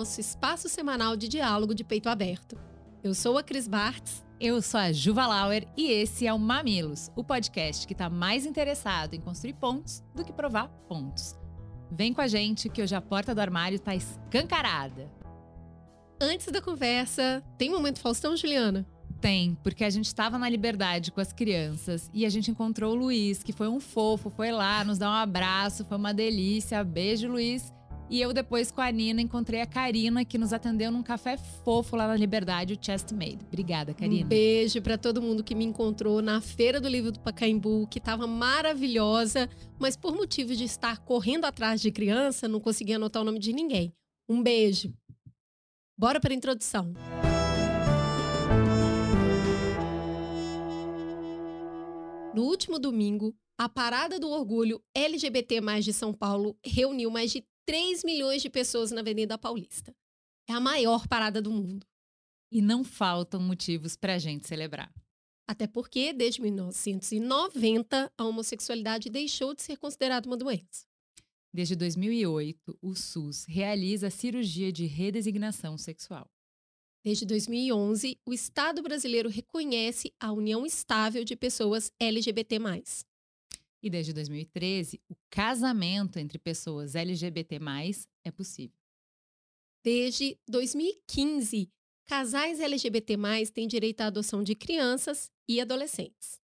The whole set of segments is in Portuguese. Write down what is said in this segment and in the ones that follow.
nosso espaço semanal de diálogo de peito aberto. Eu sou a Cris Bartz. Eu sou a Juva Lauer e esse é o Mamilos, o podcast que está mais interessado em construir pontos do que provar pontos. Vem com a gente que hoje a porta do armário está escancarada. Antes da conversa, tem momento Faustão, Juliana? Tem, porque a gente estava na liberdade com as crianças e a gente encontrou o Luiz, que foi um fofo, foi lá nos dar um abraço, foi uma delícia. Beijo, Luiz. E eu depois com a Nina encontrei a Karina, que nos atendeu num café fofo lá na Liberdade, o Chest Made. Obrigada, Karina. Um beijo para todo mundo que me encontrou na Feira do Livro do Pacaembu, que estava maravilhosa, mas por motivo de estar correndo atrás de criança, não consegui anotar o nome de ninguém. Um beijo. Bora para a introdução. No último domingo, a Parada do Orgulho LGBT de São Paulo reuniu mais de 3 milhões de pessoas na Avenida Paulista. É a maior parada do mundo. E não faltam motivos para a gente celebrar. Até porque, desde 1990, a homossexualidade deixou de ser considerada uma doença. Desde 2008, o SUS realiza a cirurgia de redesignação sexual. Desde 2011, o Estado brasileiro reconhece a união estável de pessoas LGBT. E desde 2013, o casamento entre pessoas LGBT é possível. Desde 2015, casais LGBT têm direito à adoção de crianças e adolescentes.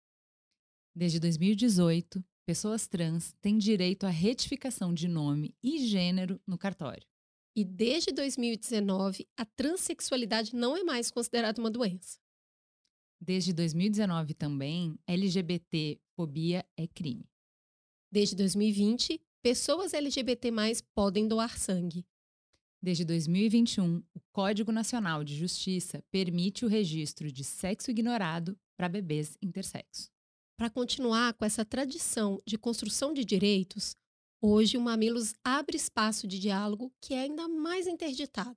Desde 2018, pessoas trans têm direito à retificação de nome e gênero no cartório. E desde 2019, a transexualidade não é mais considerada uma doença. Desde 2019 também, LGBT-fobia é crime. Desde 2020, pessoas LGBT podem doar sangue. Desde 2021, o Código Nacional de Justiça permite o registro de sexo ignorado para bebês intersexo. Para continuar com essa tradição de construção de direitos, Hoje, o Mamilos abre espaço de diálogo que é ainda mais interditado.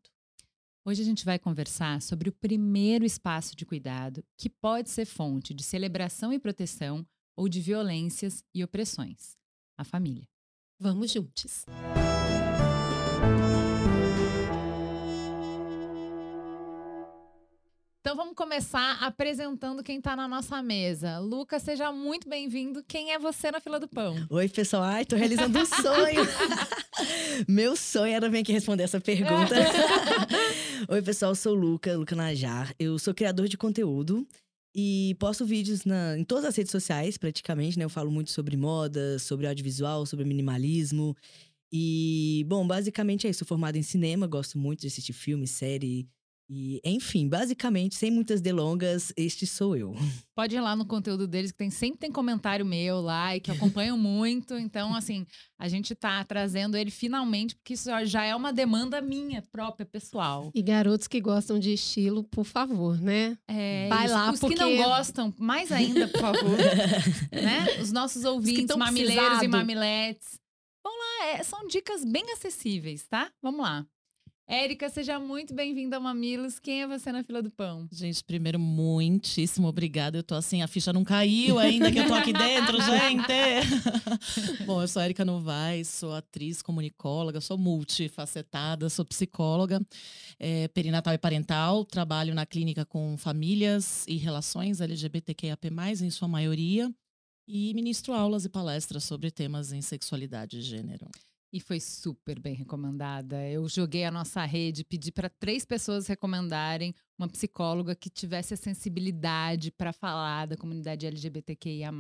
Hoje a gente vai conversar sobre o primeiro espaço de cuidado que pode ser fonte de celebração e proteção ou de violências e opressões a família. Vamos juntos! Então vamos começar apresentando quem está na nossa mesa. Lucas, seja muito bem-vindo. Quem é você na fila do pão? Oi, pessoal. Ai, tô realizando um sonho. Meu sonho era vir aqui responder essa pergunta. Oi, pessoal. Sou o Luca, Luca Najar. Eu sou criador de conteúdo e posto vídeos na, em todas as redes sociais, praticamente, né? Eu falo muito sobre moda, sobre audiovisual, sobre minimalismo. E, bom, basicamente é isso. Sou formado em cinema, gosto muito de assistir filme, série e, enfim, basicamente, sem muitas delongas, este sou eu. Pode ir lá no conteúdo deles, que tem, sempre tem comentário meu lá e que acompanham muito. Então, assim, a gente tá trazendo ele finalmente, porque isso já é uma demanda minha própria, pessoal. E garotos que gostam de estilo, por favor, né? É, Vai isso. lá, Os porque... que não gostam, mais ainda, por favor. né? Os nossos ouvintes, Os mamileiros precisado. e mamiletes. Vamos lá, é, são dicas bem acessíveis, tá? Vamos lá. Érica, seja muito bem-vinda ao Mamilos. Quem é você na fila do pão? Gente, primeiro, muitíssimo obrigada. Eu tô assim, a ficha não caiu ainda que eu tô aqui dentro, gente. Bom, eu sou a Érica Novaes, sou atriz, comunicóloga, sou multifacetada, sou psicóloga, é, perinatal e parental, trabalho na clínica com famílias e relações LGBTQIAP+, em sua maioria, e ministro aulas e palestras sobre temas em sexualidade e gênero. E foi super bem recomendada. Eu joguei a nossa rede, pedi para três pessoas recomendarem uma psicóloga que tivesse a sensibilidade para falar da comunidade LGBTQIA.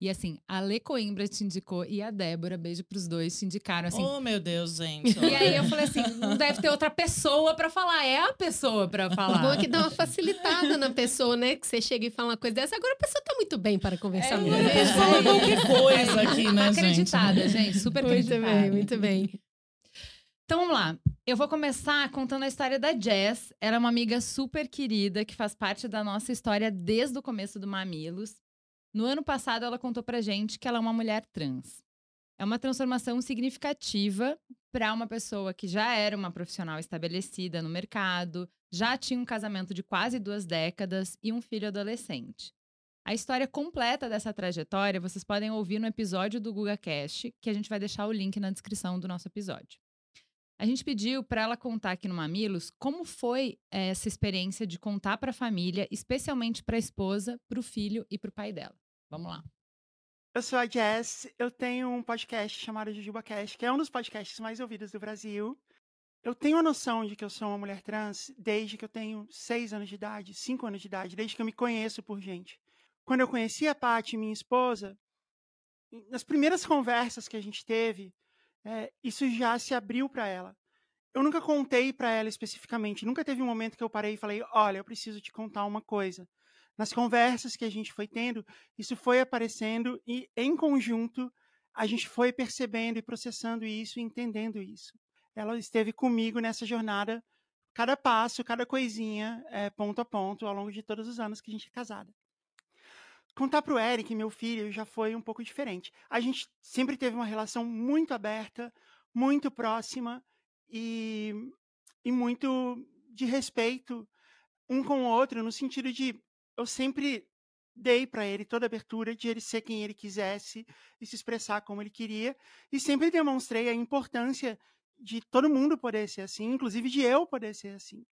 E assim, a Lê Coimbra te indicou e a Débora, beijo pros dois, te indicaram assim. Oh, meu Deus, gente. E aí eu falei assim: não deve ter outra pessoa para falar, é a pessoa para falar. Bom é que dá uma facilitada na pessoa, né? Que você chega e fala uma coisa dessa, agora a pessoa tá muito bem para conversar é, mesmo. É, fala qualquer coisa aqui, né, Acreditada, gente? gente super muito acreditada. Muito bem, muito bem. Então vamos lá. Eu vou começar contando a história da Jess. Ela é uma amiga super querida que faz parte da nossa história desde o começo do Mamilos. No ano passado, ela contou pra gente que ela é uma mulher trans. É uma transformação significativa para uma pessoa que já era uma profissional estabelecida no mercado, já tinha um casamento de quase duas décadas e um filho adolescente. A história completa dessa trajetória vocês podem ouvir no episódio do GugaCast, que a gente vai deixar o link na descrição do nosso episódio. A gente pediu para ela contar aqui no Mamilos como foi eh, essa experiência de contar para a família, especialmente para a esposa, para o filho e para o pai dela. Vamos lá. Eu sou a Jess, eu tenho um podcast chamado JujubaCast, que é um dos podcasts mais ouvidos do Brasil. Eu tenho a noção de que eu sou uma mulher trans desde que eu tenho seis anos de idade, cinco anos de idade, desde que eu me conheço por gente. Quando eu conheci a Paty, minha esposa, nas primeiras conversas que a gente teve, é, isso já se abriu para ela. Eu nunca contei para ela especificamente, nunca teve um momento que eu parei e falei: Olha, eu preciso te contar uma coisa. Nas conversas que a gente foi tendo, isso foi aparecendo e, em conjunto, a gente foi percebendo e processando isso e entendendo isso. Ela esteve comigo nessa jornada, cada passo, cada coisinha, é, ponto a ponto, ao longo de todos os anos que a gente é casada. Contar para o Eric, meu filho, já foi um pouco diferente. A gente sempre teve uma relação muito aberta, muito próxima e, e muito de respeito um com o outro, no sentido de eu sempre dei para ele toda a abertura de ele ser quem ele quisesse e se expressar como ele queria, e sempre demonstrei a importância de todo mundo poder ser assim, inclusive de eu poder ser assim.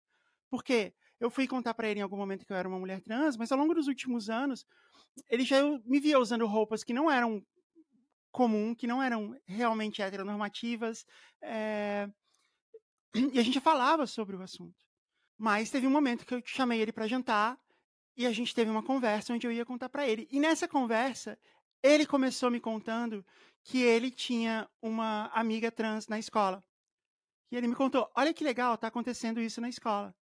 Porque eu fui contar para ele em algum momento que eu era uma mulher trans, mas ao longo dos últimos anos, ele já me via usando roupas que não eram comum, que não eram realmente heteronormativas, é... e a gente falava sobre o assunto. Mas teve um momento que eu chamei ele para jantar e a gente teve uma conversa onde eu ia contar para ele. E nessa conversa, ele começou me contando que ele tinha uma amiga trans na escola. E ele me contou: "Olha que legal, tá acontecendo isso na escola".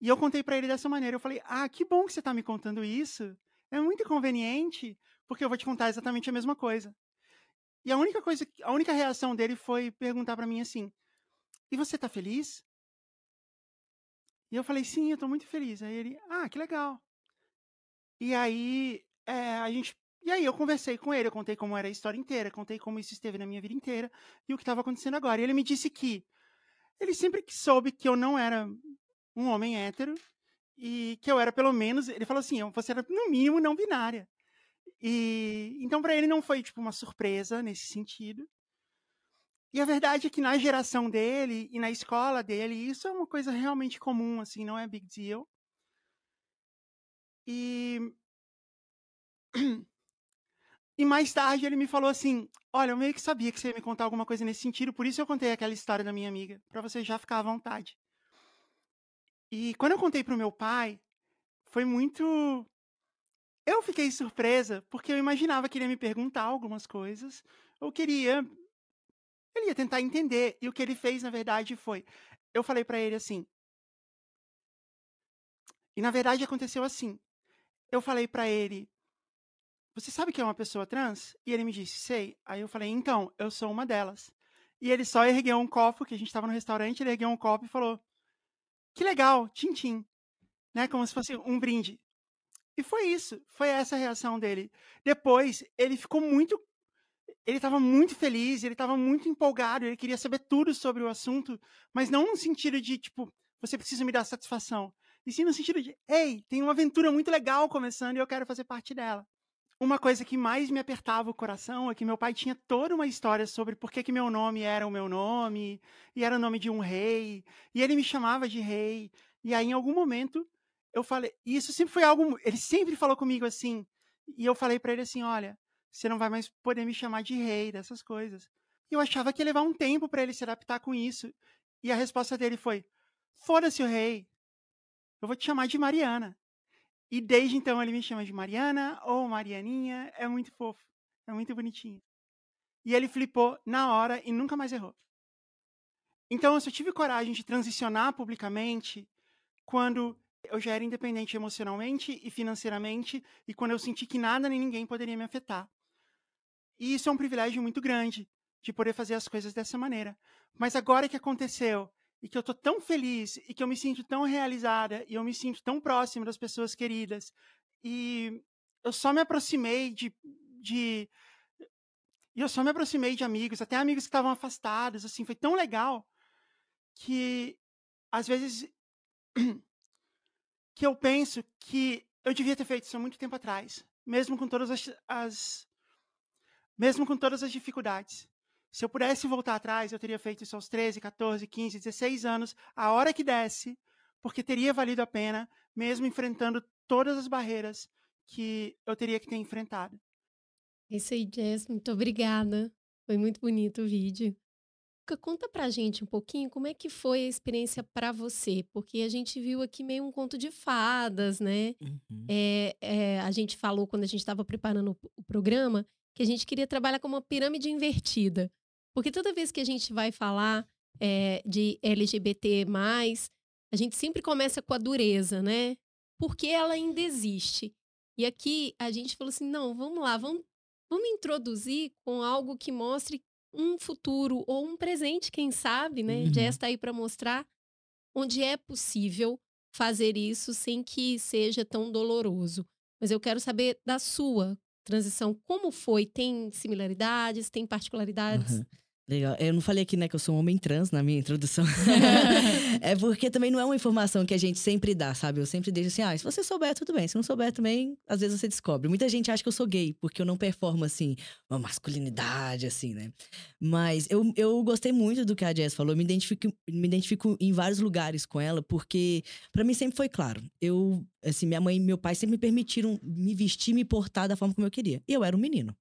E eu contei para ele dessa maneira. Eu falei: "Ah, que bom que você tá me contando isso. É muito conveniente, porque eu vou te contar exatamente a mesma coisa. E a única coisa, a única reação dele foi perguntar para mim assim: "E você tá feliz?" E eu falei: "Sim, eu tô muito feliz". Aí ele: "Ah, que legal". E aí, é, a gente e aí eu conversei com ele, eu contei como era a história inteira, contei como isso esteve na minha vida inteira e o que estava acontecendo agora. E ele me disse que ele sempre que soube que eu não era um homem hétero e que eu era pelo menos, ele falou assim, você era no mínimo não binária. E então para ele não foi tipo uma surpresa nesse sentido. E a verdade é que na geração dele e na escola dele, isso é uma coisa realmente comum, assim, não é big deal. E e mais tarde ele me falou assim: "Olha, eu meio que sabia que você ia me contar alguma coisa nesse sentido, por isso eu contei aquela história da minha amiga, para você já ficar à vontade". E quando eu contei para o meu pai, foi muito. Eu fiquei surpresa, porque eu imaginava que ele ia me perguntar algumas coisas. Eu queria. Ele ia tentar entender. E o que ele fez, na verdade, foi. Eu falei para ele assim. E na verdade aconteceu assim. Eu falei para ele. Você sabe que é uma pessoa trans? E ele me disse, sei. Aí eu falei, então, eu sou uma delas. E ele só ergueu um copo, que a gente estava no restaurante, ele ergueu um copo e falou: que legal, tchim-tchim. Né? Como se fosse um brinde. E foi isso, foi essa a reação dele. Depois, ele ficou muito. Ele estava muito feliz, ele estava muito empolgado, ele queria saber tudo sobre o assunto, mas não no sentido de, tipo, você precisa me dar satisfação. E sim no sentido de, ei, tem uma aventura muito legal começando e eu quero fazer parte dela uma coisa que mais me apertava o coração é que meu pai tinha toda uma história sobre por que, que meu nome era o meu nome, e era o nome de um rei, e ele me chamava de rei. E aí, em algum momento, eu falei. E isso sempre foi algo. Ele sempre falou comigo assim. E eu falei para ele assim: olha, você não vai mais poder me chamar de rei, dessas coisas. E eu achava que ia levar um tempo para ele se adaptar com isso. E a resposta dele foi: foda-se o rei. Eu vou te chamar de Mariana. E desde então ele me chama de Mariana ou Marianinha. É muito fofo. É muito bonitinho. E ele flipou na hora e nunca mais errou. Então eu só tive coragem de transicionar publicamente quando eu já era independente emocionalmente e financeiramente e quando eu senti que nada nem ninguém poderia me afetar. E isso é um privilégio muito grande, de poder fazer as coisas dessa maneira. Mas agora que aconteceu e que eu tô tão feliz e que eu me sinto tão realizada e eu me sinto tão próximo das pessoas queridas e eu só me aproximei de, de e eu só me aproximei de amigos, até amigos que estavam afastados, assim, foi tão legal que às vezes que eu penso que eu devia ter feito isso há muito tempo atrás, mesmo com todas as, as mesmo com todas as dificuldades. Se eu pudesse voltar atrás, eu teria feito isso aos 13, 14, 15, 16 anos, a hora que desse, porque teria valido a pena, mesmo enfrentando todas as barreiras que eu teria que ter enfrentado. É isso aí, Jess. Muito obrigada. Foi muito bonito o vídeo. Conta pra gente um pouquinho como é que foi a experiência para você, porque a gente viu aqui meio um conto de fadas, né? Uhum. É, é, a gente falou quando a gente estava preparando o, o programa que a gente queria trabalhar com uma pirâmide invertida. Porque toda vez que a gente vai falar é, de LGBT, a gente sempre começa com a dureza, né? Porque ela ainda existe. E aqui a gente falou assim: não, vamos lá, vamos, vamos introduzir com algo que mostre um futuro ou um presente, quem sabe, né? Uhum. Jess está aí para mostrar onde é possível fazer isso sem que seja tão doloroso. Mas eu quero saber da sua transição, como foi? Tem similaridades, tem particularidades? Uhum. Legal. Eu não falei aqui, né, que eu sou um homem trans na minha introdução. é porque também não é uma informação que a gente sempre dá, sabe? Eu sempre deixo assim, ah, se você souber, tudo bem. Se não souber também, às vezes você descobre. Muita gente acha que eu sou gay, porque eu não performo, assim, uma masculinidade, assim, né? Mas eu, eu gostei muito do que a Jess falou. Eu me identifico, me identifico em vários lugares com ela, porque para mim sempre foi claro. Eu, assim, minha mãe e meu pai sempre me permitiram me vestir, me portar da forma como eu queria. E eu era um menino.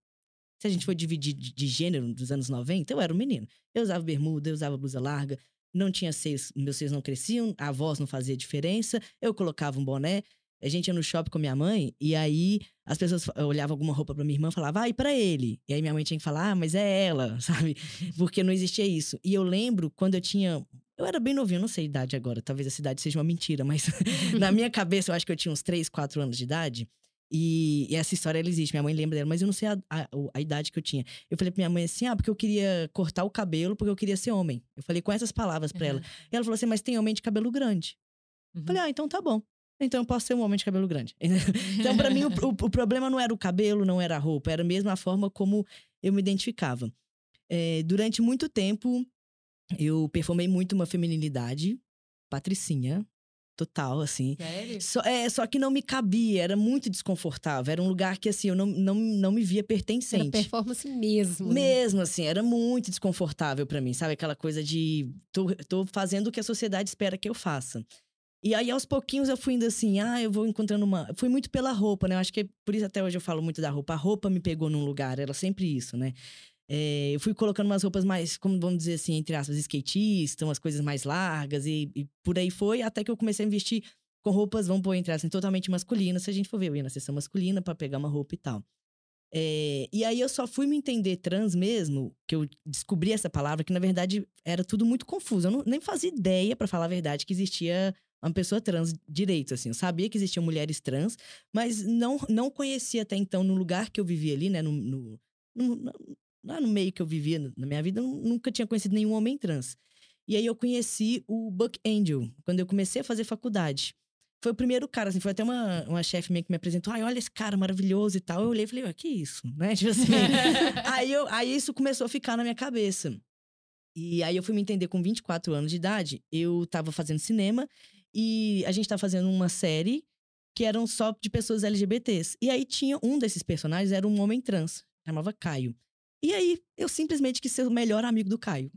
Se a gente for dividir de gênero dos anos 90, eu era um menino. Eu usava bermuda, eu usava blusa larga, não tinha seios, meus seios não cresciam, a voz não fazia diferença, eu colocava um boné. A gente ia no shopping com minha mãe e aí as pessoas olhavam alguma roupa para minha irmã e falavam, ah, e pra ele? E aí minha mãe tinha que falar, ah, mas é ela, sabe? Porque não existia isso. E eu lembro quando eu tinha eu era bem novinho, não sei a idade agora, talvez a cidade seja uma mentira, mas na minha cabeça eu acho que eu tinha uns 3, 4 anos de idade. E, e, essa história ela existe, minha mãe lembra dela, mas eu não sei a, a, a, idade que eu tinha. Eu falei pra minha mãe assim: ah, porque eu queria cortar o cabelo, porque eu queria ser homem. Eu falei com essas palavras pra uhum. ela. E ela falou assim: mas tem homem de cabelo grande. Uhum. Eu falei: ah, então tá bom. Então eu posso ser um homem de cabelo grande. então, para mim, o, o, o, problema não era o cabelo, não era a roupa, era mesmo a forma como eu me identificava. É, durante muito tempo, eu performei muito uma feminilidade, patricinha, total, assim. Sério? Só, é, só que não me cabia, era muito desconfortável. Era um lugar que, assim, eu não, não, não me via pertencente. Era performance mesmo. Né? Mesmo, assim, era muito desconfortável para mim, sabe? Aquela coisa de tô, tô fazendo o que a sociedade espera que eu faça. E aí, aos pouquinhos, eu fui indo assim, ah, eu vou encontrando uma. Fui muito pela roupa, né? Eu acho que por isso até hoje eu falo muito da roupa. A roupa me pegou num lugar, era sempre isso, né? É, eu fui colocando umas roupas mais, como vamos dizer assim, entre aspas, skatistas, umas coisas mais largas e, e, por aí foi, até que eu comecei a investir com roupas, vamos pôr entre aspas, totalmente masculinas. Se a gente for ver, eu ia na sessão masculina para pegar uma roupa e tal. É, e aí eu só fui me entender trans mesmo, que eu descobri essa palavra, que na verdade era tudo muito confuso. Eu não, nem fazia ideia, para falar a verdade, que existia uma pessoa trans direito, assim. Eu sabia que existiam mulheres trans, mas não, não conhecia até então, no lugar que eu vivia ali, né, no, no lá no meio que eu vivia na minha vida, eu nunca tinha conhecido nenhum homem trans. E aí eu conheci o Buck Angel, quando eu comecei a fazer faculdade. Foi o primeiro cara, assim, foi até uma, uma chefe minha que me apresentou. Ai, olha esse cara maravilhoso e tal. Eu olhei e falei, ah, que isso, né? Tipo assim. aí, eu, aí isso começou a ficar na minha cabeça. E aí eu fui me entender com 24 anos de idade. Eu tava fazendo cinema e a gente tava fazendo uma série que eram só de pessoas LGBTs. E aí tinha um desses personagens, era um homem trans, chamava Caio. E aí, eu simplesmente quis ser o melhor amigo do Caio.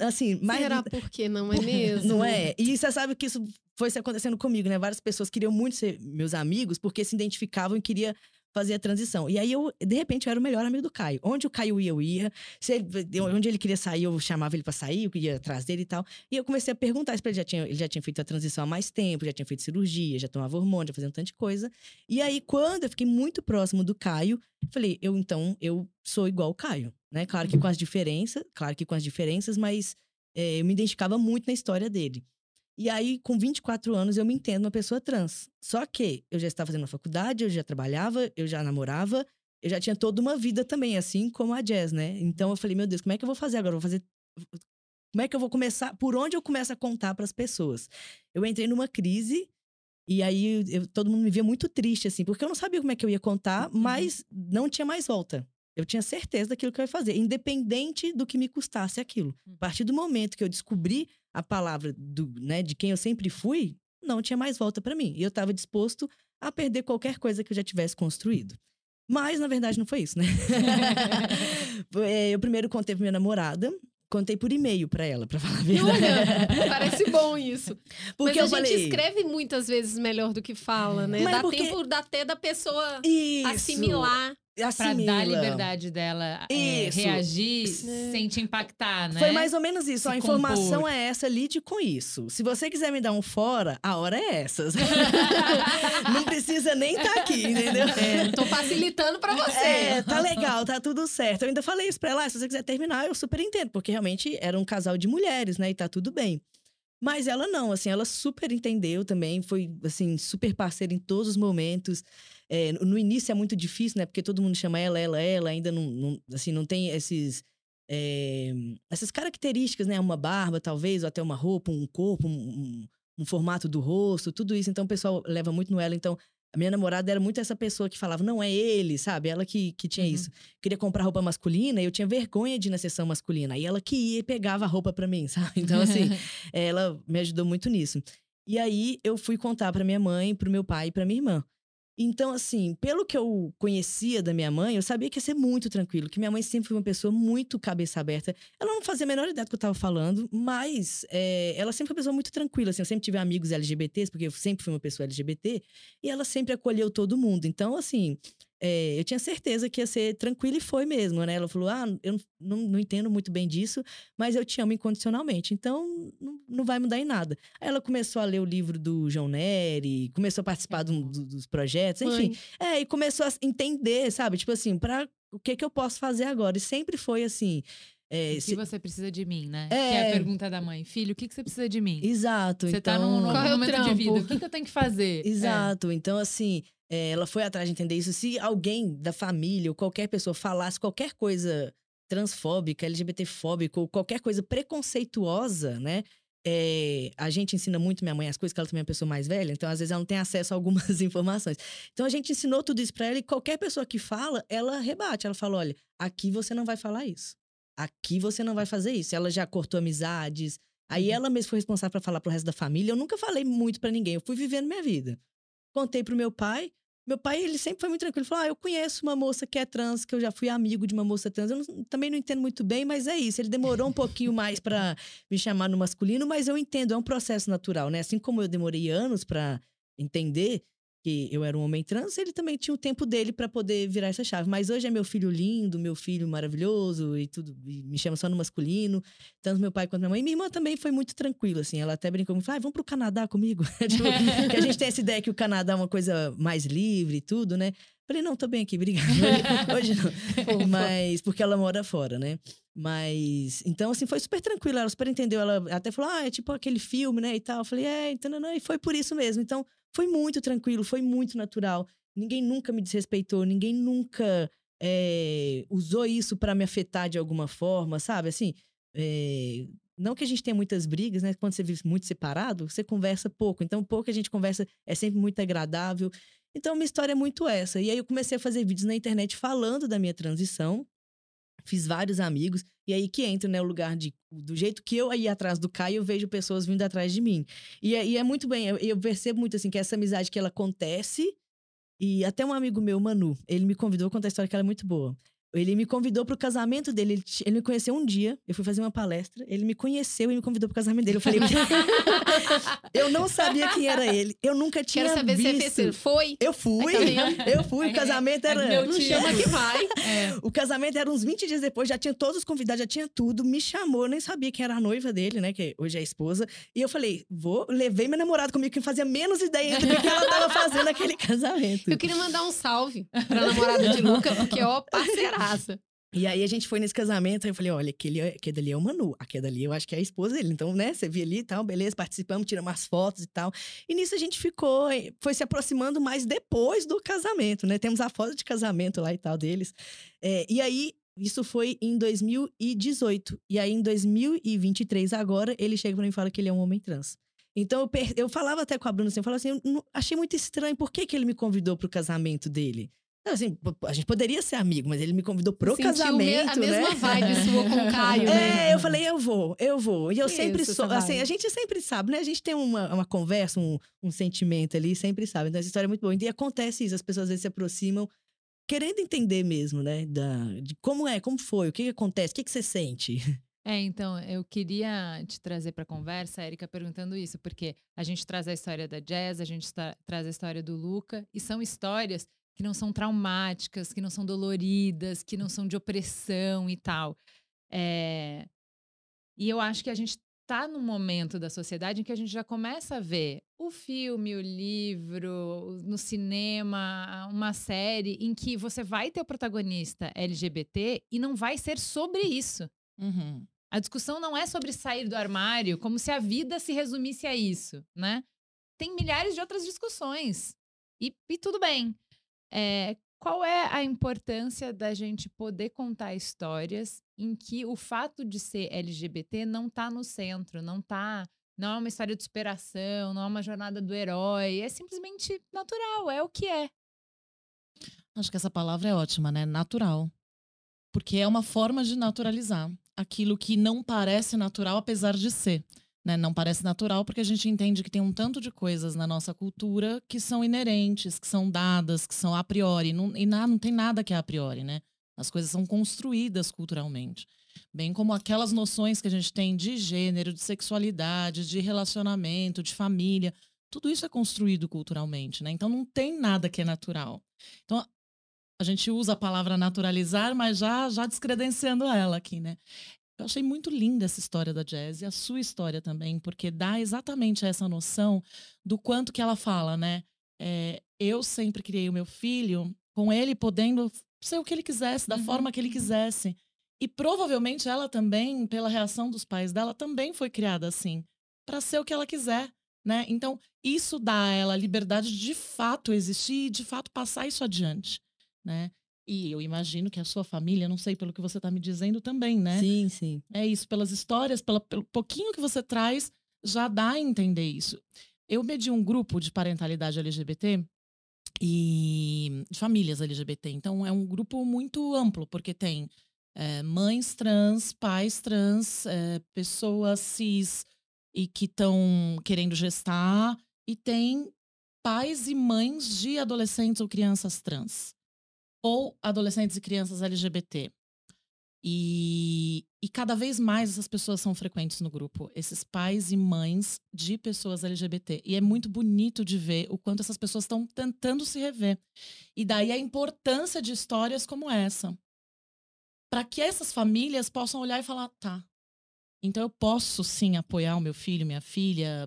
Assim, mas. Será porque não é mesmo? Não é? E você sabe que isso foi se acontecendo comigo, né? Várias pessoas queriam muito ser meus amigos porque se identificavam e queria fazer a transição. E aí eu, de repente, eu era o melhor amigo do Caio. Onde o Caio ia, eu ia. Se ele, onde ele queria sair, eu chamava ele para sair, eu ia atrás dele e tal. E eu comecei a perguntar isso pra ele. Já tinha, ele já tinha feito a transição há mais tempo, já tinha feito cirurgia, já tomava hormônio, já fazia um tanto de coisa. E aí, quando eu fiquei muito próximo do Caio, falei, eu então, eu sou igual o Caio, né? Claro que com as diferenças, claro que com as diferenças, mas é, eu me identificava muito na história dele. E aí, com 24 anos, eu me entendo uma pessoa trans. Só que eu já estava fazendo a faculdade, eu já trabalhava, eu já namorava, eu já tinha toda uma vida também, assim como a Jazz, né? Então eu falei, meu Deus, como é que eu vou fazer agora? Eu vou fazer. Como é que eu vou começar? Por onde eu começo a contar para as pessoas? Eu entrei numa crise e aí eu- todo mundo me via muito triste, assim, porque eu não sabia como é que eu ia contar, mas não tinha mais volta. Eu tinha certeza daquilo que eu ia fazer, independente do que me custasse aquilo. A partir do momento que eu descobri a palavra do, né, de quem eu sempre fui, não tinha mais volta para mim. E eu estava disposto a perder qualquer coisa que eu já tivesse construído. Mas, na verdade, não foi isso, né? É, eu primeiro contei pra minha namorada, contei por e-mail pra ela, pra falar a verdade. olha, parece bom isso. Porque Mas a gente falei. escreve muitas vezes melhor do que fala, né? Mas Dá porque- tempo dá até da pessoa Isso. assimilar. Pra Assimila. dar liberdade dela é, reagir É. sem te impactar, né? Foi mais ou menos isso. Se a informação compor. é essa, lide com isso. Se você quiser me dar um fora, a hora é essa. não precisa nem estar aqui, entendeu? É, tô facilitando pra você. É, tá legal, tá tudo certo. Eu ainda falei isso pra ela, ah, se você quiser terminar, eu super entendo, porque realmente era um casal de mulheres, né, e tá tudo bem. Mas ela não, assim, ela super entendeu também, foi, assim, super parceira em todos os momentos. É, no- início é muito difícil, né, porque todo mundo chama ela, ela, ela, ainda não, não- assim, não tem esses... é, essas características, né, uma barba, talvez, ou até uma roupa, um corpo, um, um- um formato do rosto, tudo isso. Então, o pessoal leva muito no ela. Então, a minha namorada era muito essa pessoa que falava, não é ele, sabe? Ela que, que tinha Uhum. isso. Queria comprar roupa masculina e eu tinha vergonha de ir na sessão masculina. Aí ela que ia e pegava a roupa pra mim, sabe? Então, assim, ela me ajudou muito nisso. E aí eu fui contar pra minha mãe, pro meu pai e pra minha irmã. Então, assim, pelo que eu conhecia da minha mãe, eu sabia que ia ser muito tranquilo, que minha mãe sempre foi uma pessoa muito cabeça aberta. Ela não fazia a menor ideia do que eu tava falando, mas é, ela sempre foi uma pessoa muito tranquila. Assim, eu sempre tive amigos LGBTs, porque eu sempre fui uma pessoa LGBT, e ela sempre acolheu todo mundo. Então, assim, é, eu tinha certeza que ia ser tranquilo e foi mesmo, né? Ela falou: Ah, eu não, não, entendo muito bem disso, mas eu te amo incondicionalmente. Então, não, não vai mudar em nada. Aí ela começou a ler o livro do João Nery, começou a participar do- do- dos projetos, enfim. É, e começou a entender, sabe? Tipo assim, pra, o que que eu posso fazer agora? E sempre foi assim. é, O que se- você precisa de mim, né? É. Que é a pergunta da mãe. Filho, o que, que você precisa de mim? Exato. Você então... tá num novo Qual é o momento de vida. O que, que eu tenho que fazer? É. Exato. Então, assim, é, ela foi atrás de entender isso. Se alguém da família ou qualquer pessoa falasse qualquer coisa transfóbica, LGBTfóbica ou qualquer coisa preconceituosa, né? é, a gente ensina muito minha mãe as coisas, que ela também é uma pessoa mais velha, então às vezes ela não tem acesso a algumas informações. Então a gente ensinou tudo isso pra ela e qualquer pessoa que fala, ela rebate. Ela fala: olha, aqui você não vai falar isso. Aqui você não vai fazer isso. Ela já cortou amizades. Aí ela mesma foi responsável pra falar pro resto da família. Eu nunca falei muito pra ninguém, eu fui vivendo minha vida. Contei pro meu pai. Meu pai, ele sempre foi muito tranquilo. Ele falou: Ah, eu conheço uma moça que é trans, que eu já fui amigo de uma moça trans. Eu não- também não entendo muito bem, mas é isso. Ele demorou um pouquinho mais pra me chamar no masculino, mas eu entendo, é um processo natural, né? Assim como eu demorei anos pra entender que eu era um homem trans, ele também tinha o tempo dele pra poder virar essa chave. Mas hoje é meu filho lindo, meu filho maravilhoso e tudo, e me chama só no masculino, tanto meu pai quanto minha mãe. E minha irmã também foi muito tranquila, assim. Ela até brincou comigo, ah, vamos pro Canadá comigo. Tipo, que a gente tem essa ideia que o Canadá é uma coisa mais livre e tudo, né? Falei, não, tô bem aqui, obrigada. Hoje, hoje não. Mas, porque ela mora fora, né? Mas, então, assim, foi super tranquilo. Ela super entendeu. Ela até falou, ah, é tipo aquele filme, né? E tal. Eu falei, é, então, não, não. E foi por isso mesmo. Então, foi muito tranquilo, foi muito natural. Ninguém nunca me desrespeitou, ninguém nunca é, usou isso pra me afetar de alguma forma, sabe? Assim, é, não que a gente tenha muitas brigas, né? Quando você vive muito separado, você conversa pouco. Então, pouco a gente conversa é sempre muito agradável. Então, minha história é muito essa. E aí, eu comecei a fazer vídeos na internet falando da minha transição. Fiz vários amigos. E aí que entra, né, o lugar de... Do jeito que eu ia atrás do Caio, eu vejo pessoas vindo atrás de mim. E, é- e é muito bem, eu, eu percebo muito, assim, que essa amizade que ela acontece... E até um amigo meu, Manu, ele me convidou, conta a história que ela é muito boa. Ele me convidou pro casamento dele. Ele, ele me conheceu um dia. Eu fui fazer uma palestra. Ele me conheceu e me convidou pro casamento dele. Eu falei, eu não sabia quem era ele. Eu nunca tinha Quero saber se visto. você fez. Foi? Eu fui. Vendo? eu fui. O casamento É era. meu Não tio. chama que vai. É. O casamento era uns 20 dias depois, já tinha todos os convidados, já tinha tudo. Me chamou, eu nem sabia quem era a noiva dele, né? Que hoje é a esposa. E eu falei, vou, levei meu namorado comigo, que fazia menos ideia do que ela tava fazendo naquele casamento. Eu queria mandar um salve pra namorada de Luca, porque, ó, E aí a gente foi nesse casamento, aí eu falei, olha, aquele, aquele ali é o Manu, aquele ali eu acho que é a esposa dele. Então, né, você viu ali e tal, beleza, participamos, tiramos umas fotos e tal. E nisso a gente ficou, foi se aproximando mais depois do casamento, né? Temos a foto de casamento lá e tal deles. É, e aí, isso foi em 2018. E aí, em 2023, agora, ele chega pra mim e fala que ele é um homem trans. Então, eu, per... eu falava até com a Bruna assim, eu falava assim, eu achei muito estranho, por que, que ele me convidou pro casamento dele? Assim, a gente poderia ser amigo, mas ele me convidou pro Sentiu casamento, a mesma né? vibe sua com o Caio, né? É, eu falei, eu vou, eu vou. E eu sempre Isso, sou, assim, a gente sempre sabe, né? A gente tem uma, uma conversa, um, um sentimento ali, sempre sabe. Então, essa história é muito boa. E acontece isso, as pessoas às vezes se aproximam querendo entender mesmo, né? Da, de como é, como foi, o que, que acontece, o que, que você sente. É, então, eu queria te trazer para conversa, Érica, perguntando isso, porque a gente traz a história da Jazz, a gente tra- traz a história do Luca, e são histórias que não são traumáticas, que não são doloridas, que não são de opressão e tal. É, E eu acho que a gente tá num momento da sociedade em que a gente já começa a ver o filme, o livro, no cinema, uma série em que você vai ter o protagonista LGBT e não vai ser sobre isso. Uhum. A discussão não é sobre sair do armário, como se a vida se resumisse a isso, né? Tem milhares de outras discussões. E, e tudo bem. É, qual é a importância da gente poder contar histórias em que o fato de ser LGBT não tá no centro, não tá. Não é uma história de superação, não é uma jornada do herói, é simplesmente natural, é o que é. Acho que essa palavra é ótima, né? Natural. Porque é uma forma de naturalizar aquilo que não parece natural, apesar de ser. Né? Não parece natural porque a gente entende que tem um tanto de coisas na nossa cultura que são inerentes, que são dadas, que são a priori. Não, e na, não tem nada que é a priori, né? As coisas são construídas culturalmente. Bem como aquelas noções que a gente tem de gênero, de sexualidade, de relacionamento, de família. Tudo isso é construído culturalmente, né? Então não tem nada que é natural. Então a gente usa a palavra naturalizar, mas já já descredenciando ela aqui, né? Eu achei muito linda essa história da Jazz e a sua história também, porque dá exatamente essa noção do quanto que ela fala, né? É, eu sempre criei o meu filho com ele podendo ser o que ele quisesse, da Uhum, forma que ele uhum. quisesse. E provavelmente ela também, pela reação dos pais dela, também foi criada assim, para ser o que ela quiser, né? Então, isso dá a ela a liberdade de de fato existir e de fato passar isso adiante, né? E eu imagino que a sua família, não sei pelo que você está me dizendo também, né? Sim, sim. É isso, pelas histórias, pela- pelo pouquinho que você traz, já dá a entender isso. Eu medi um grupo de parentalidade LGBT e de famílias LGBT. Então, é um grupo muito amplo, porque tem eh, mães trans, pais trans, eh, pessoas cis e que estão querendo gestar, e tem pais e mães de adolescentes ou crianças trans, ou adolescentes e crianças LGBT. E, e cada vez mais essas pessoas são frequentes no grupo, esses pais e mães de pessoas LGBT. E é muito bonito de ver o quanto essas pessoas estão tentando se rever. E daí a importância de histórias como essa. Para que essas famílias possam olhar e falar: tá, então eu posso sim apoiar o meu filho, minha filha,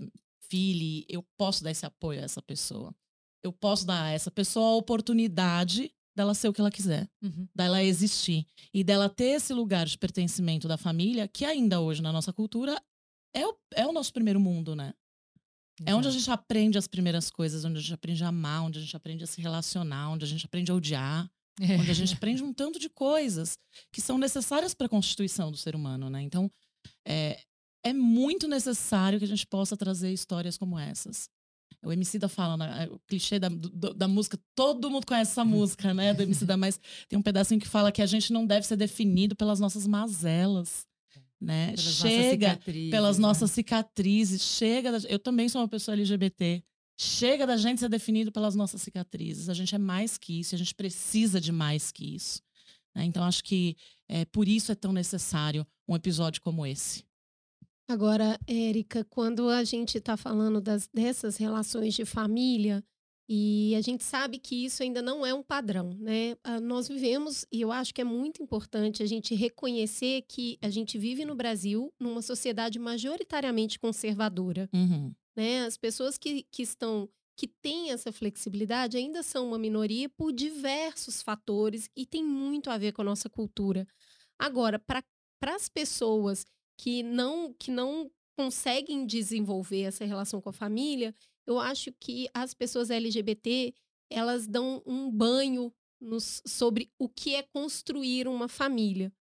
filho, eu posso dar esse apoio a essa pessoa. Eu posso dar a essa pessoa a oportunidade dela ser o que ela quiser Uhum. dela existir e dela ter esse lugar de pertencimento da família, que ainda hoje na nossa cultura é o, é o nosso primeiro mundo, né? É onde a gente aprende as primeiras coisas, onde a gente aprende a amar, onde a gente aprende a se relacionar, onde a gente aprende a odiar, É. onde a gente aprende um tanto de coisas que são necessárias para a constituição do ser humano, né? Então, é, é muito necessário que a gente possa trazer histórias como essas. O MC da fala, né? o clichê da, do- da música, todo mundo conhece essa música, né? Do MC da, mas tem um pedacinho que fala que a gente não deve ser definido pelas nossas mazelas, né? Pelas nossas Chega cicatrizes, pelas né? nossas cicatrizes, chega da, eu também sou uma pessoa LGBT. Chega da gente ser definido pelas nossas cicatrizes. A gente é mais que isso, a gente precisa de mais que isso. né? Então acho que é, por isso é tão necessário um episódio como esse. Agora, Érica, quando a gente está falando das, dessas relações de família, e a gente sabe que isso ainda não é um padrão, né? Ah, Nós vivemos, e eu acho que é muito importante a gente reconhecer que a gente vive no Brasil numa sociedade majoritariamente conservadora Uhum. né? As pessoas que, que estão que têm essa flexibilidade ainda são uma minoria por diversos fatores e tem muito a ver com a nossa cultura. Agora, para as pessoas que não, que não conseguem desenvolver essa relação com a família, eu acho que as pessoas LGBT elas dão um banho nos, sobre o que é construir uma família.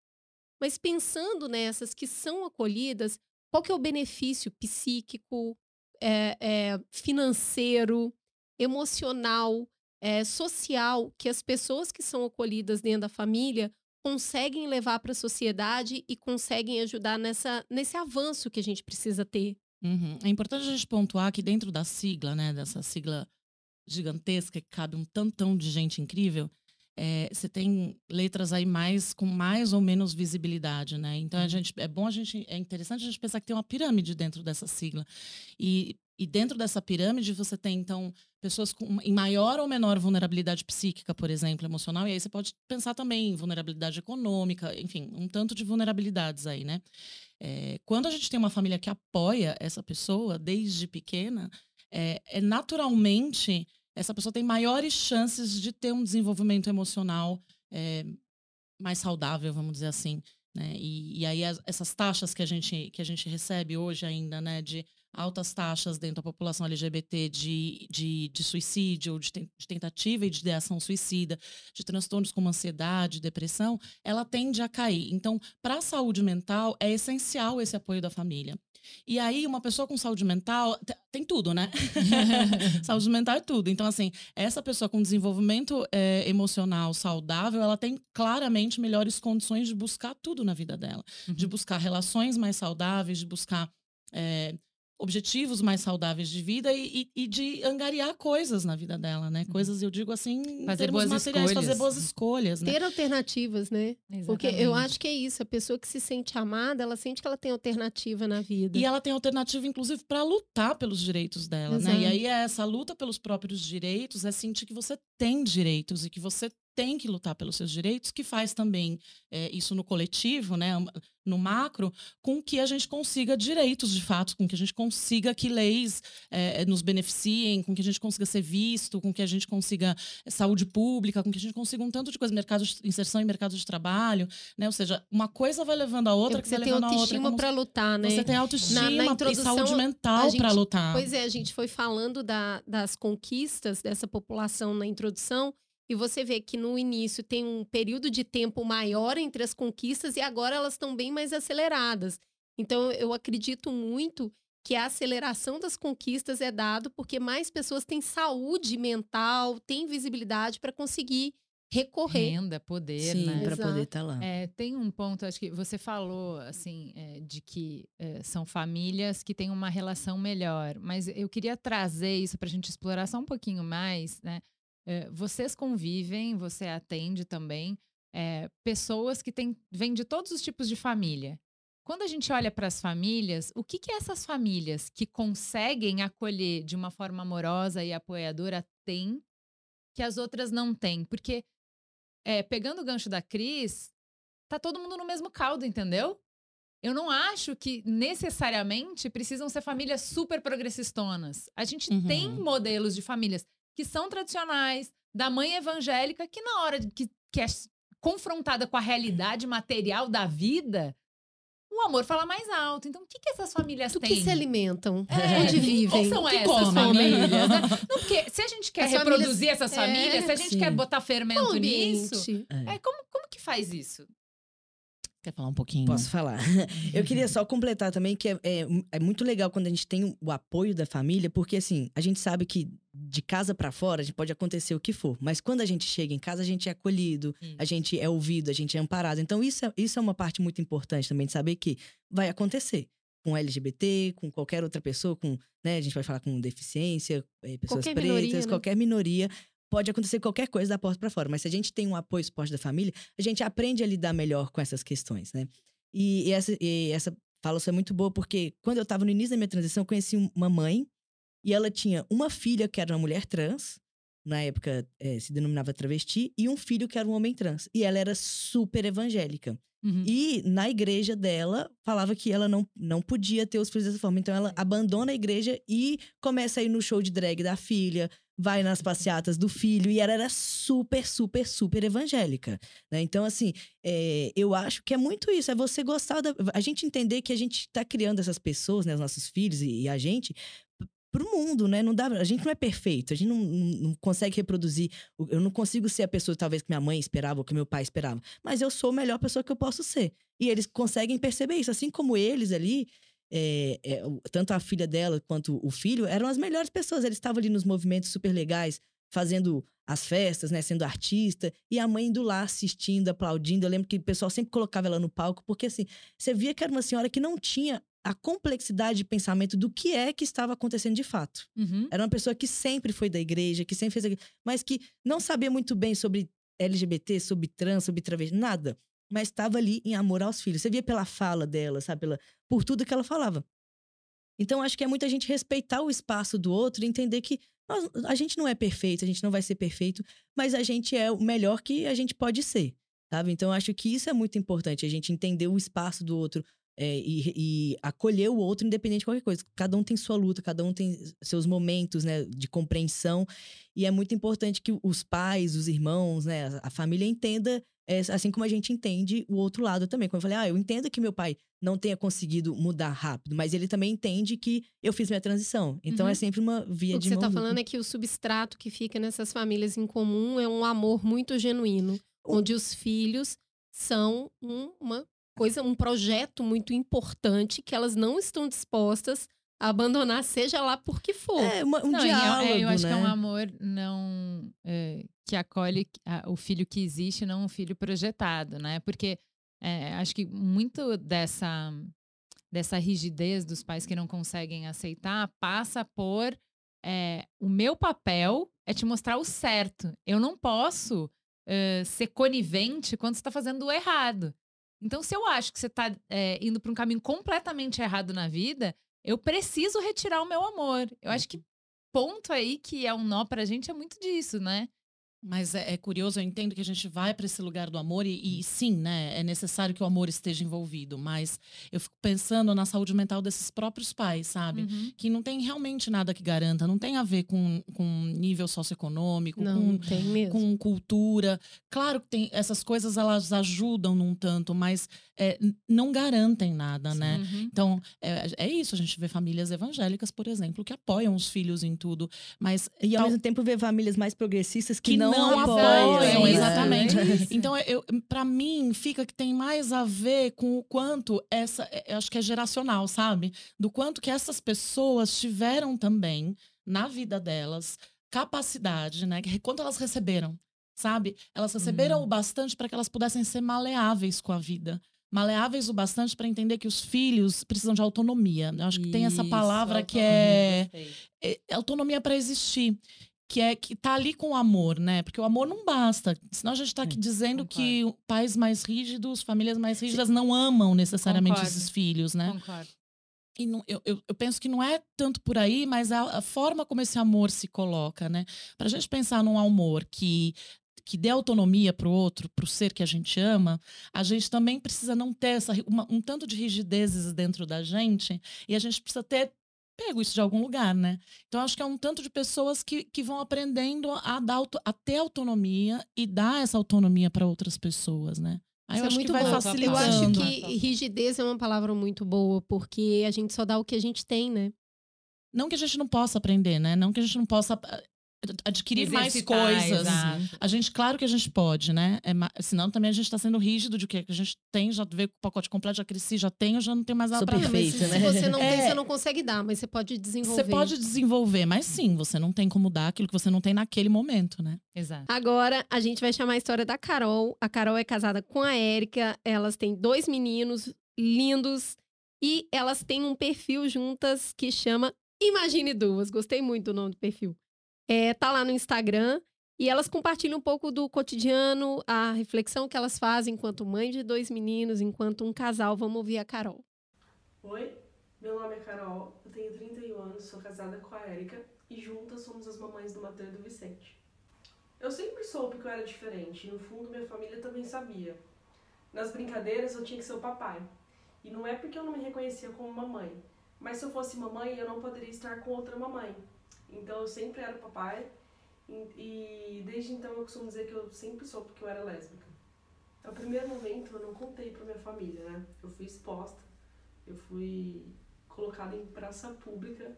Mas pensando nessas que são acolhidas, qual que é o benefício psíquico, é, é, financeiro, emocional, é, social que as pessoas que são acolhidas dentro da família conseguem levar para a sociedade e conseguem ajudar nessa, nesse avanço que a gente precisa ter. Uhum. É importante a gente pontuar que dentro da sigla, né, dessa sigla gigantesca que cabe um tantão de gente incrível, é, você tem letras aí mais com mais ou menos visibilidade, né? Então a uhum. gente é bom a gente é interessante a gente pensar que tem uma pirâmide dentro dessa sigla e, e dentro dessa pirâmide você tem então pessoas com, em maior ou menor vulnerabilidade psíquica, por exemplo, emocional e aí você pode pensar também em vulnerabilidade econômica, enfim, um tanto de vulnerabilidades aí, né? É, quando a gente tem uma família que apoia essa pessoa desde pequena, é, é naturalmente essa pessoa tem maiores chances de ter um desenvolvimento emocional é, mais saudável, vamos dizer assim. Né? E, e aí as, essas taxas que a gente que a gente recebe hoje ainda, né, de altas taxas dentro da população LGBT de, de, de suicídio, de, de tentativa e de ideação suicida, de transtornos como ansiedade, depressão, ela tende a cair. Então, para a saúde mental, é essencial esse apoio da família. E aí, uma pessoa com saúde mental tem tudo, né? saúde mental é tudo. Então, assim, essa pessoa com desenvolvimento é, emocional saudável, ela tem claramente melhores condições de buscar tudo na vida dela. Uhum. De buscar relações mais saudáveis, de buscar é, objetivos mais saudáveis de vida e, e, e, de angariar coisas na vida dela, né? Uhum. Coisas, eu digo assim, fazer boas materiais, escolhas. fazer boas escolhas, né? Ter alternativas, né? Exatamente. Porque eu acho que é isso, a pessoa que se sente amada, ela sente que ela tem alternativa na vida. E ela tem alternativa, inclusive, para lutar pelos direitos dela, Exato. né? E aí é essa luta pelos próprios direitos, é sentir que você tem direitos e que você tem que lutar pelos seus direitos, que faz também é, isso no coletivo, né, no macro, com que a gente consiga direitos de fato, com que a gente consiga que leis é, nos beneficiem, com que a gente consiga ser visto, com que a gente consiga saúde pública, com que a gente consiga um tanto de coisa, mercado de inserção em mercado de trabalho, né? Ou seja, uma coisa vai levando a outra, é que vai levando a outra. Você tem autoestima para lutar, né? Você tem autoestima na, na e saúde mental para lutar. Pois é, a gente foi falando da, das conquistas dessa população na introdução e você vê que no início tem um período de tempo maior entre as conquistas e agora elas estão bem mais aceleradas. Então, eu acredito muito que a aceleração das conquistas é dado porque mais pessoas têm saúde mental, têm visibilidade para conseguir recorrer. Renda, poder, Sim, né? para poder estar tá lá. É, tem um ponto, acho que você falou, assim, é, de que é, são famílias que têm uma relação melhor, mas eu queria trazer isso para a gente explorar só um pouquinho mais, né? É, vocês convivem, você atende também é, pessoas que têm, vêm de todos os tipos de família. Quando a gente olha para as famílias, o que, que essas famílias que conseguem acolher de uma forma amorosa e apoiadora têm que as outras não têm? Porque, é, pegando o gancho da Cris, tá todo mundo no mesmo caldo, entendeu? Eu não acho que necessariamente precisam ser famílias super progressistonas. A gente uhum. tem modelos de famílias que são tradicionais, da mãe evangélica, que na hora que, que é confrontada com a realidade material da vida, o amor fala mais alto. Então, o que, que essas famílias Do têm? que se alimentam? É, Onde vivem? Quem são que essas comem, famílias? Né? Não, porque se a gente quer as reproduzir famílias... essas famílias, é, se a gente sim. quer botar fermento nisso, é. é. como, como que faz isso? Quer falar um pouquinho? Posso falar. Eu queria só completar também que é, é, é, muito legal quando a gente tem o apoio da família, porque assim, a gente sabe que de casa para fora pode acontecer o que for, mas quando a gente chega em casa, a gente é acolhido, isso. a gente é ouvido, a gente é amparado. Então, isso é, isso é uma parte muito importante também de saber que vai acontecer com LGBT, com qualquer outra pessoa, com, né, a gente vai falar com deficiência, eh, pessoas qualquer pretas, minoria, né? qualquer minoria pode acontecer qualquer coisa da porta para fora, mas se a gente tem um apoio suporte da família, a gente aprende a lidar melhor com essas questões, né? E, e essa, e essa fala é muito boa porque quando eu estava no início da minha transição, eu conheci uma mãe e ela tinha uma filha que era uma mulher trans, na época eh, se denominava travesti, e um filho que era um homem trans. E ela era super evangélica. Uhum. E na igreja dela, falava que ela não, não podia ter os filhos dessa forma. Então ela abandona a igreja e começa a ir no show de drag da filha, vai nas passeatas do filho, e ela era super, super, super evangélica. né? Então, assim, é, eu acho que é muito isso, é você gostar da. A gente entender que a gente está criando essas pessoas, né, os nossos filhos e, e a gente. P- Pro mundo, né? Não dá, a gente não é perfeito, a gente não, não, consegue reproduzir. o- Eu não consigo ser a pessoa, talvez, que minha mãe esperava ou que meu pai esperava. Mas eu sou a melhor pessoa que eu posso ser. E eles conseguem perceber isso. Assim como eles ali, é, é, o- tanto a filha dela quanto o filho, eram as melhores pessoas. Eles estavam ali nos movimentos super legais, fazendo as festas, né? Sendo artista. E a mãe indo lá assistindo, aplaudindo. Eu lembro que o pessoal sempre colocava ela no palco, porque assim, você via que era uma senhora que não tinha a complexidade de pensamento do que é que estava acontecendo de fato. Uhum. Era uma pessoa que sempre foi da igreja, que sempre fez. igreja, Mas que não sabia muito bem sobre LGBT, sobre trans, sobre travesti, nada. Mas estava ali em amor aos filhos. Você via pela fala dela, sabe? Pela, por tudo que ela falava. Então, acho que é muita gente respeitar o espaço do outro e entender que nós- a gente não é perfeito, a gente não vai ser perfeito, mas a gente é o melhor que a gente pode ser, sabe? Então, acho que isso é muito importante, a gente entender o espaço do outro é, e, e acolher o outro, independente de qualquer coisa. Cada um tem sua luta, cada um tem seus momentos né, de compreensão, e é muito importante que os pais, os irmãos, né, a- família entenda, é, assim como a gente entende o outro lado também. Como eu falei, ah, eu entendo que meu pai não tenha conseguido mudar rápido, mas ele também entende que eu fiz minha transição. Então Uhum. é sempre uma via O de que você está falando é que o substrato que fica nessas famílias em comum é um amor muito genuíno, onde os filhos são um- uma coisa, um projeto muito importante que elas não estão dispostas a abandonar, seja lá por que for. É, uma- um Não, e é- diálogo, é, eu acho né? que é um amor não é, que acolhe a- o filho que existe, não um filho projetado, né? Porque é, acho que muito dessa dessa rigidez dos pais que não conseguem aceitar passa por é, o meu papel é te mostrar o certo. Eu não posso é, ser conivente quando você está fazendo o errado. Então, se eu acho que você está indo para um caminho completamente errado na vida, eu preciso retirar o meu amor. Eu acho que ponto aí que é um nó pra gente é muito disso, né? Mas é, é curioso, eu entendo que a gente vai para esse lugar do amor e, e sim, né? É necessário que o amor esteja envolvido. Mas eu fico pensando na saúde mental desses próprios pais, sabe? Uhum. Que não tem realmente nada que garanta, não tem a ver com, com nível socioeconômico, Não, com não mesmo. com cultura. Claro que tem essas coisas elas ajudam num tanto, mas é, não garantem nada, né? Uhum. Então, é, é isso. A gente vê famílias evangélicas, por exemplo, que apoiam os filhos em tudo. Mas E ao tal- mesmo tempo ver famílias mais progressistas que, que não, não, apoiam. apoiam, exatamente. Isso. Então, eu, para mim, fica que tem mais a ver com o quanto essa, é, eu acho que é geracional, sabe? Do quanto que essas pessoas tiveram também na vida delas capacidade, né? Quanto elas receberam, sabe? Elas receberam Uhum. o bastante para que elas pudessem ser maleáveis com a vida. Maleáveis o bastante para entender que os filhos precisam de autonomia. Eu acho que tem essa Isso, palavra que é é, autonomia para existir. Que é que tá ali com o amor, né? Porque o amor não basta. Senão a gente tá aqui dizendo que pais mais rígidos, famílias mais rígidas não amam necessariamente Concordo. esses filhos, né? Concordo. E não- eu, eu, eu penso que não é tanto por aí, mas a, a forma como esse amor se coloca, né? Pra gente pensar num amor que que dê autonomia pro outro, pro ser que a gente ama, a gente também precisa não ter essa, uma- um tanto de rigidezes dentro da gente e a gente precisa ter pego isso de algum lugar, né? Então acho que é um tanto de pessoas que, que vão aprendendo a, dar, auto- a ter autonomia e dar essa autonomia para outras pessoas, né? Aí Isso eu é acho muito que vai bom. facilitando. Eu acho que rigidez é uma palavra muito boa, porque a gente só dá o que a gente tem, né? Não que a gente não possa aprender, né? Não que a gente não possa adquirir mais Exercitar, coisas. exato. A gente, claro que a gente pode, né? É, senão também a gente tá sendo rígido de que a gente tem, já veio com o pacote completo, já cresci, já tenho, já não tem mais nada dar. perfeita, Mas se né? você não tem, É. você não consegue dar, mas você pode desenvolver. Você pode desenvolver, mas sim, você não tem como dar aquilo que você não tem naquele momento, né? Exato. Agora, a gente vai chamar a história da Carol. A Carol é casada com a Érica. Elas têm dois meninos lindos. E elas têm um perfil juntas que chama Imagine Duas. Gostei muito do nome do perfil. É, tá lá no Instagram. E elas compartilham um pouco do cotidiano, a reflexão que elas fazem enquanto mãe de dois meninos, enquanto um casal. Vamos ouvir a Carol. Oi, meu nome é Carol, eu tenho 31 anos, sou casada com a Erika e juntas somos as mamães do Matheus e do Vicente. Eu sempre soube que eu era diferente. No fundo, minha família também sabia. Nas brincadeiras, eu tinha que ser o papai. E não é porque eu não me reconhecia como mamãe. Mas se eu fosse mamãe, eu não poderia estar com outra mamãe. Então eu sempre era o papai. E, desde então eu costumo dizer que eu sempre soube que eu era lésbica. No primeiro momento eu não contei para minha família, né? Eu fui exposta, eu fui colocada em praça pública.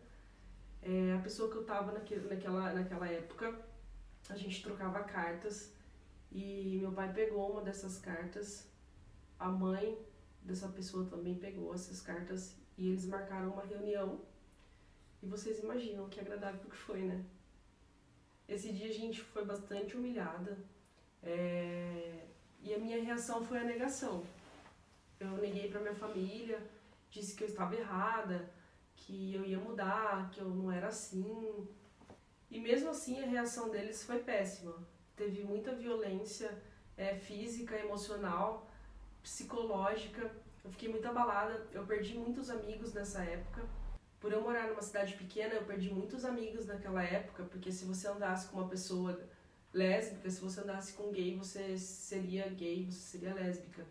É, a pessoa que eu tava naquele, naquela, naquela época, a gente trocava cartas e meu pai pegou uma dessas cartas, a mãe dessa pessoa também pegou essas cartas e eles marcaram uma reunião. E vocês imaginam que agradável que foi, né? Esse dia a gente foi bastante humilhada. É... E a minha reação foi a negação. Eu neguei para minha família, disse que eu estava errada, que eu ia mudar, que eu não era assim. E mesmo assim a reação deles foi péssima. Teve muita violência é, física, emocional, psicológica. Eu fiquei muito abalada. Eu perdi muitos amigos nessa época. Por eu morar numa cidade pequena, eu perdi muitos amigos naquela época, porque se você andasse com uma pessoa lésbica, se você andasse com gay, você seria gay, você seria lésbica.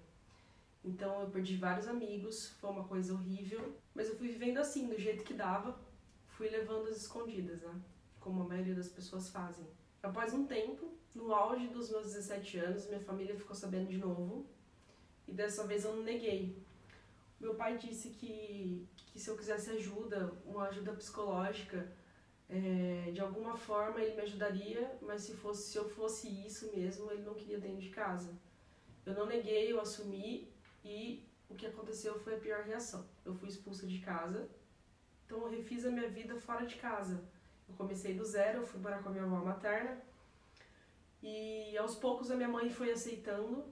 Então eu perdi vários amigos, foi uma coisa horrível, mas eu fui vivendo assim, do jeito que dava, fui levando as escondidas, né? Como a maioria das pessoas fazem. Após um tempo, no auge dos meus 17 anos, minha família ficou sabendo de novo, e dessa vez eu não neguei. Meu pai disse que, que se eu quisesse ajuda, uma ajuda psicológica, é, de alguma forma ele me ajudaria, mas se, fosse, se eu fosse isso mesmo, ele não queria dentro de casa. Eu não neguei, eu assumi e o que aconteceu foi a pior reação. Eu fui expulsa de casa, então eu refiz a minha vida fora de casa. Eu comecei do zero, eu fui morar com a minha avó materna e aos poucos a minha mãe foi aceitando,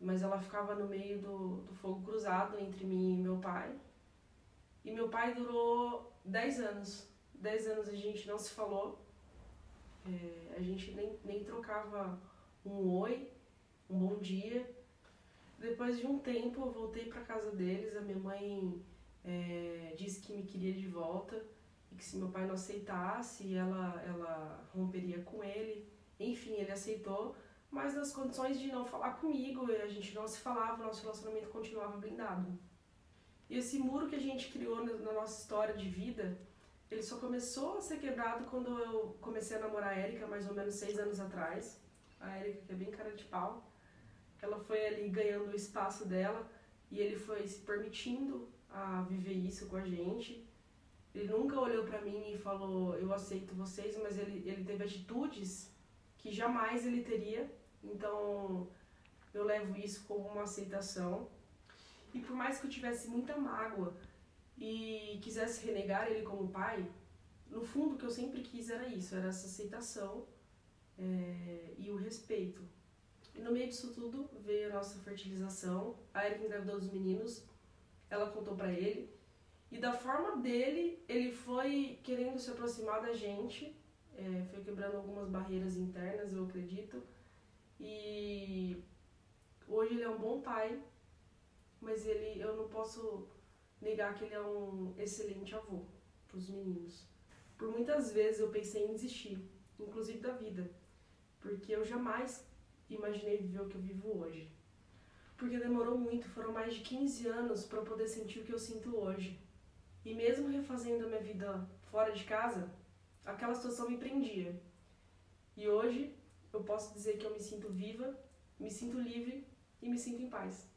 mas ela ficava no meio do, do fogo cruzado entre mim e meu pai. E meu pai durou 10 anos. 10 anos a gente não se falou, é, a gente nem, nem trocava um oi, um bom dia. Depois de um tempo, eu voltei para casa deles. A minha mãe é, disse que me queria de volta e que se meu pai não aceitasse, ela, ela romperia com ele. Enfim, ele aceitou, mas nas condições de não falar comigo, a gente não se falava, nosso relacionamento continuava blindado. E esse muro que a gente criou na nossa história de vida, ele só começou a ser quebrado quando eu comecei a namorar a Erika, mais ou menos seis anos atrás. A Erika, que é bem cara de pau ela foi ali ganhando o espaço dela e ele foi se permitindo a viver isso com a gente. Ele nunca olhou para mim e falou, eu aceito vocês, mas ele, ele teve atitudes que jamais ele teria. Então, eu levo isso como uma aceitação. E por mais que eu tivesse muita mágoa e quisesse renegar ele como pai, no fundo o que eu sempre quis era isso, era essa aceitação é, e o respeito e no meio disso tudo veio a nossa fertilização. A Erika engravidou dos meninos, ela contou para ele. E da forma dele, ele foi querendo se aproximar da gente, é, foi quebrando algumas barreiras internas, eu acredito. E hoje ele é um bom pai, mas ele, eu não posso negar que ele é um excelente avô para os meninos. Por muitas vezes eu pensei em desistir, inclusive da vida, porque eu jamais imaginei viver o que eu vivo hoje. Porque demorou muito, foram mais de 15 anos para poder sentir o que eu sinto hoje. E mesmo refazendo a minha vida fora de casa, aquela situação me prendia. E hoje eu posso dizer que eu me sinto viva, me sinto livre e me sinto em paz.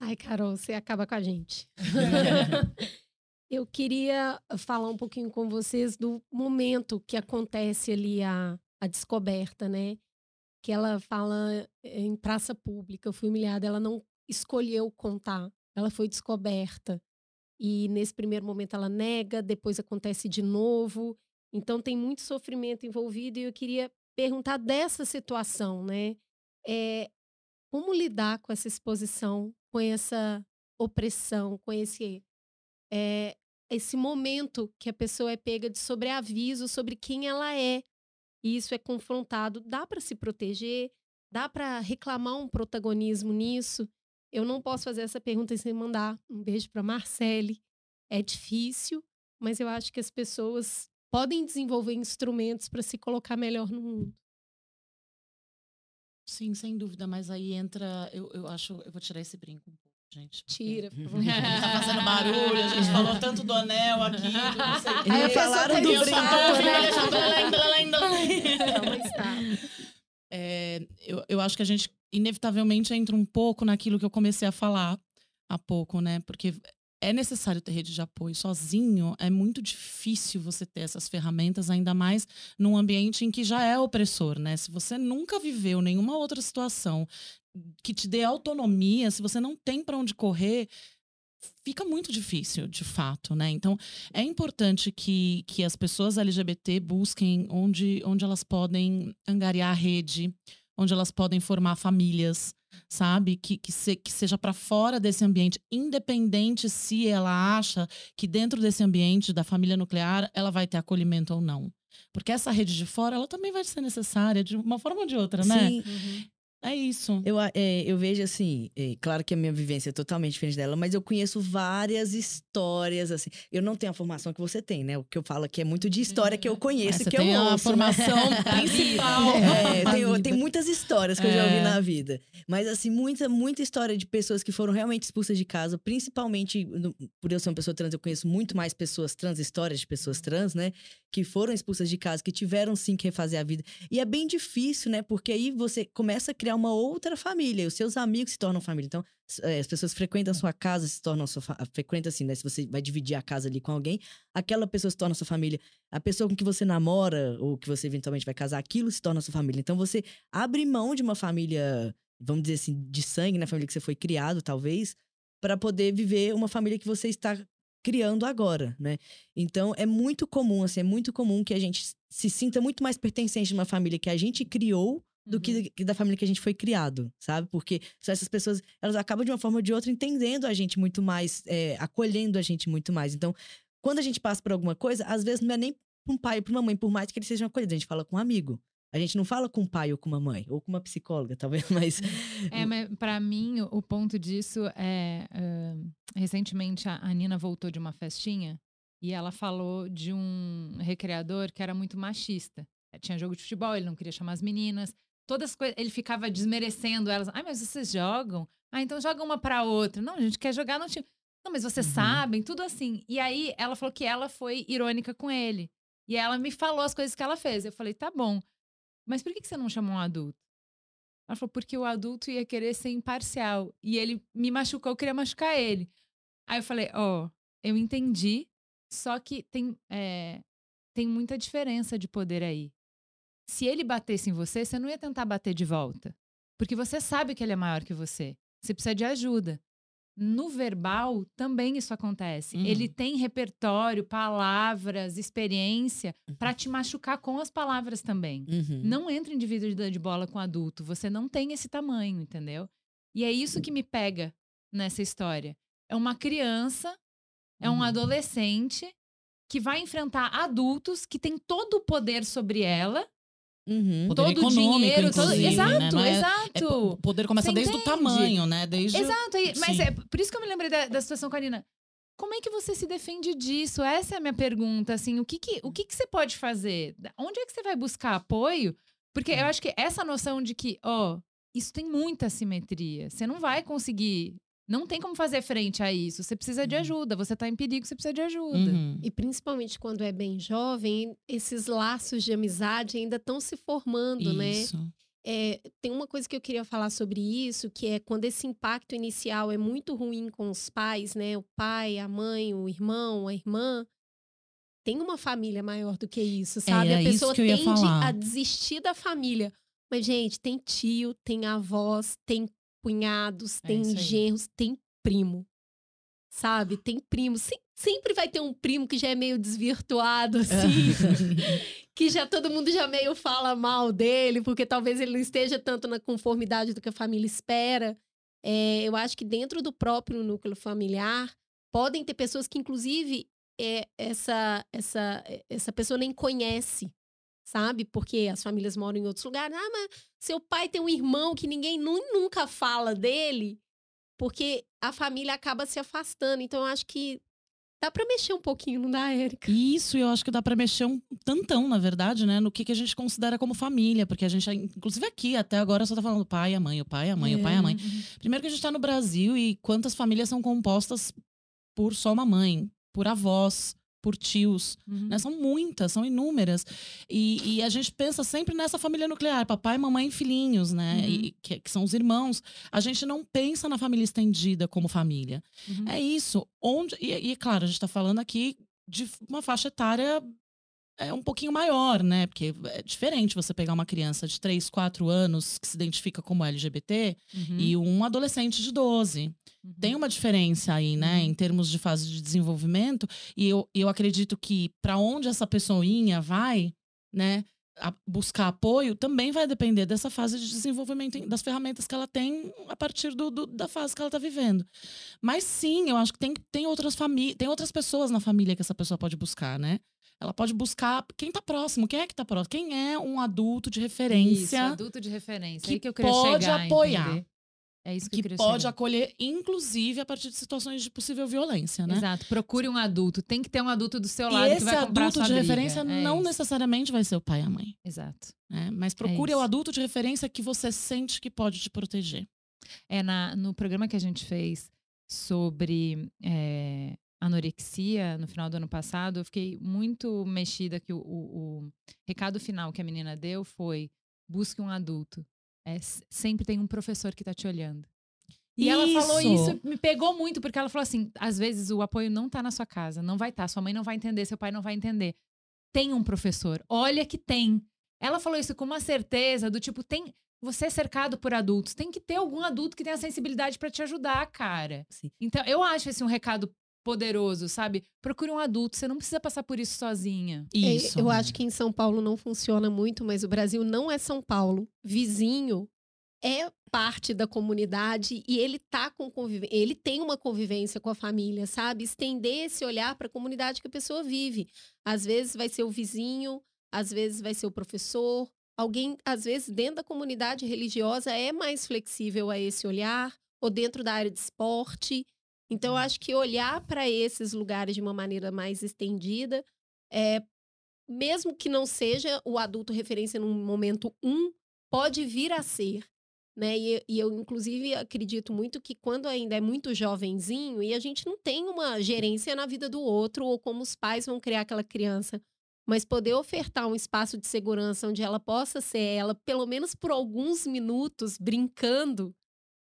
Ai, Carol, você acaba com a gente. eu queria falar um pouquinho com vocês do momento que acontece ali a, a descoberta, né? que ela fala em praça pública, eu fui humilhada, ela não escolheu contar, ela foi descoberta. E nesse primeiro momento ela nega, depois acontece de novo. Então tem muito sofrimento envolvido e eu queria perguntar dessa situação, né? É, como lidar com essa exposição, com essa opressão, com esse é, esse momento que a pessoa é pega de sobreaviso sobre quem ela é, e isso é confrontado, dá para se proteger, dá para reclamar um protagonismo nisso. Eu não posso fazer essa pergunta sem mandar um beijo para Marcele. É difícil, mas eu acho que as pessoas podem desenvolver instrumentos para se colocar melhor no mundo. Sim, sem dúvida, mas aí entra, eu, eu acho, eu vou tirar esse brinco um pouco, gente. Tira, por favor. Tá fazendo barulho, a gente falou tanto do anel aqui, do não sei o quê. Falaram do brinco. É, eu, eu acho que a gente, inevitavelmente, entra um pouco naquilo que eu comecei a falar há pouco, né? Porque é necessário ter rede de apoio. Sozinho é muito difícil você ter essas ferramentas, ainda mais num ambiente em que já é opressor, né? Se você nunca viveu nenhuma outra situação que te dê autonomia, se você não tem para onde correr, fica muito difícil, de fato, né? Então, é importante que, que as pessoas LGBT busquem onde, onde elas podem angariar rede, onde elas podem formar famílias, sabe? Que, que, se- que seja para fora desse ambiente, independente se ela acha que dentro desse ambiente da família nuclear ela vai ter acolhimento ou não. Porque essa rede de fora, ela também vai ser necessária de uma forma ou de outra, né? Sim, É isso. Eu, a- é, eu vejo assim, é, claro que a minha vivência é totalmente diferente dela, mas eu conheço várias histórias, assim. Eu não tenho a formação que você tem, né? O que eu falo aqui é muito de história que eu conheço, Essa que eu tem a ouço. né? formação principal. É, da tem, tem muitas histórias que eu já ouvi É. na vida. Mas, assim, muita, muita história de pessoas que foram realmente expulsas de casa, principalmente no- por eu ser uma pessoa trans, eu conheço muito mais pessoas trans, histórias de pessoas trans, né? Que foram expulsas de casa, que tiveram sim que refazer a vida. E é bem difícil, né? Porque aí você começa a criar uma outra família, os seus amigos se tornam família. Então, é, as pessoas frequentam a sua casa, se tornam sua fa... frequenta assim, né? Se você vai dividir a casa ali com alguém, aquela pessoa se torna sua família. A pessoa com que você namora ou que você eventualmente vai casar, aquilo se torna sua família. Então você abre mão de uma família, vamos dizer assim, de sangue, na família que você foi criado, talvez, para poder viver uma família que você está criando agora, né? Então é muito comum, assim, é muito comum que a gente se sinta muito mais pertencente de uma família que a gente criou do que que da família que a gente foi criado, sabe? Porque essas pessoas, elas acabam de uma forma ou de outra entendendo a gente muito mais, é, acolhendo a gente muito mais. Então, quando a gente passa por alguma coisa, às vezes não é nem um pai ou uma mãe, por mais que eles sejam acolhidos, a gente fala com um amigo. A gente não fala com um pai ou com uma mãe, ou com uma psicóloga, talvez, mas. É, mas pra mim, o- ponto disso é. ah, recentemente, a Nina voltou de uma festinha e ela falou de um recreador que era muito machista. Tinha jogo de futebol, ele não queria chamar as meninas. Todas as coisas. Ele ficava desmerecendo elas. Ai, mas vocês jogam? Ah, então joga uma pra outra. Não, a gente quer jogar no time. Não, mas vocês Uhum. sabem, tudo assim. E aí ela falou que ela foi irônica com ele. E ela me falou as coisas que ela fez. Eu falei, tá bom. Mas por que que você não chamou um adulto? Ela falou, porque o adulto ia querer ser imparcial. E ele me machucou, eu queria machucar ele. Aí eu falei, ó, eu entendi, só que tem, é, tem muita diferença de poder aí. Se ele batesse em você, você não ia tentar bater de volta. Porque você sabe que ele é maior que você. Você precisa de ajuda. No verbal, também isso acontece. Uhum. Ele tem repertório, palavras, experiência para te machucar com as palavras também. Uhum. Não entra em dividida de bola com adulto. Você não tem esse tamanho, entendeu? E é isso que me pega nessa história. É uma criança, é um Uhum. adolescente que vai enfrentar adultos que têm todo o poder sobre ela, Uhum. Poder todo o econômico, dinheiro, todo... inclusive, exato, né? É- exato. É, poder começa Você desde o tamanho, né? Desde Exato, e- mas Sim. é por isso que eu me lembrei da, da situação com a Nina. Como é que você se defende disso? Essa é a minha pergunta, assim, o que que, o que que você pode fazer? Onde é que você vai buscar apoio? Porque eu acho que essa noção de que, ó, isso tem muita simetria. Você não vai conseguir, não tem como fazer frente a isso. Você precisa de ajuda, você tá em perigo, você precisa de ajuda. Uhum. E principalmente quando é bem jovem, esses laços de amizade ainda estão se formando, né? Isso. É, tem uma coisa que eu queria falar sobre isso, que é quando esse impacto inicial é muito ruim com os pais, né? O pai, a mãe, o irmão, a irmã. Tem uma família maior do que isso, sabe? era a isso pessoa que eu ia tende falar. a desistir da família. Mas, gente, tem tio, tem avós, tem cunhados, É tem aí. genros, tem primo. Sabe? Tem primo. Sem- sempre vai ter um primo que já é meio desvirtuado, assim que já todo mundo já meio fala mal dele, porque talvez ele não esteja tanto na conformidade do que a família espera. É, eu acho que dentro do próprio núcleo familiar podem ter pessoas que, inclusive, é, essa, essa, essa pessoa nem conhece, sabe? Porque as famílias moram em outros lugares. Ah, mas seu pai tem um irmão que ninguém nu- nunca fala dele, porque a família acaba se afastando. Então, eu acho que Dá pra mexer um pouquinho, não dá, Érica? Isso, eu acho que dá pra mexer um tantão, na verdade, né? No que, que a gente considera como família. Porque a gente, inclusive aqui, até agora, só tá falando pai e a mãe, o pai, a mãe, o pai e a mãe. Primeiro que a gente tá no Brasil e quantas famílias são compostas por só uma mãe, por avós, por tios, Uhum. né? São muitas, são inúmeras. E, e a gente pensa sempre nessa família nuclear, papai, mamãe e filhinhos, né? Uhum. E, que, que são os irmãos. A gente não pensa na família estendida como família. Uhum. É isso. Onde, e, e, claro, a gente está falando aqui de uma faixa etária é um pouquinho maior, né? Porque é diferente você pegar uma criança de 3, 4 anos que se identifica como LGBT Uhum. e um adolescente de 12. Uhum. Tem uma diferença aí, né, Uhum. em termos de fase de desenvolvimento. E eu, eu acredito que para onde essa pessoinha vai, né, buscar apoio, também vai depender dessa fase de desenvolvimento, das ferramentas que ela tem a partir do, do- da fase que ela está vivendo. Mas sim, eu acho que tem, tem outras famílias, tem outras pessoas na família que essa pessoa pode buscar, né? Ela pode buscar quem tá próximo, quem é que tá próximo, quem é um adulto de Isso, referência adulto de referência. que Aí que eu pode chegar, apoiar. entender. É isso que, que pode chegar. acolher, inclusive a partir de situações de possível violência, né? Exato. Procure um adulto. Tem que ter um adulto do seu E lado que esse vai comprar adulto sua de briga. referência É não isso. necessariamente vai ser o pai e a mãe, Exato. né? Mas procure o isso. adulto de referência que você sente que pode te proteger. É na, no programa que a gente fez sobre é, anorexia no final do ano passado, eu fiquei muito mexida que o, o- o recado final que a menina deu foi busque um adulto. É, sempre tem um professor que está te olhando. E ela falou Isso. isso, me pegou muito, porque ela falou assim: às vezes o apoio não tá na sua casa, não vai estar, sua mãe não vai entender, seu pai não vai entender. Tem um professor, olha que tem. Ela falou isso com uma certeza do tipo, tem. Você é cercado por adultos, tem que ter algum adulto que tenha sensibilidade pra te ajudar, cara. Sim. Então, eu acho esse um recado poderoso, sabe? Procure um adulto, você não precisa passar por isso sozinha. É, Isso. Eu acho que em São Paulo não funciona muito, mas o Brasil não é São Paulo. Vizinho é parte da comunidade e ele tá com conviv... ele tem uma convivência com a família, sabe? Estender esse olhar para a comunidade que a pessoa vive. Às vezes vai ser o vizinho, às vezes vai ser o professor, alguém, às vezes dentro da comunidade religiosa é mais flexível a esse olhar, ou dentro da área de esporte. Então, eu acho que olhar para esses lugares de uma maneira mais estendida é mesmo que não seja o adulto referência num momento um, pode vir a ser. Né? E, e eu, inclusive, acredito muito que quando ainda é muito jovenzinho e a gente não tem uma gerência na vida do outro ou como os pais vão criar aquela criança, mas poder ofertar um espaço de segurança onde ela possa ser ela, pelo menos por alguns minutos, brincando,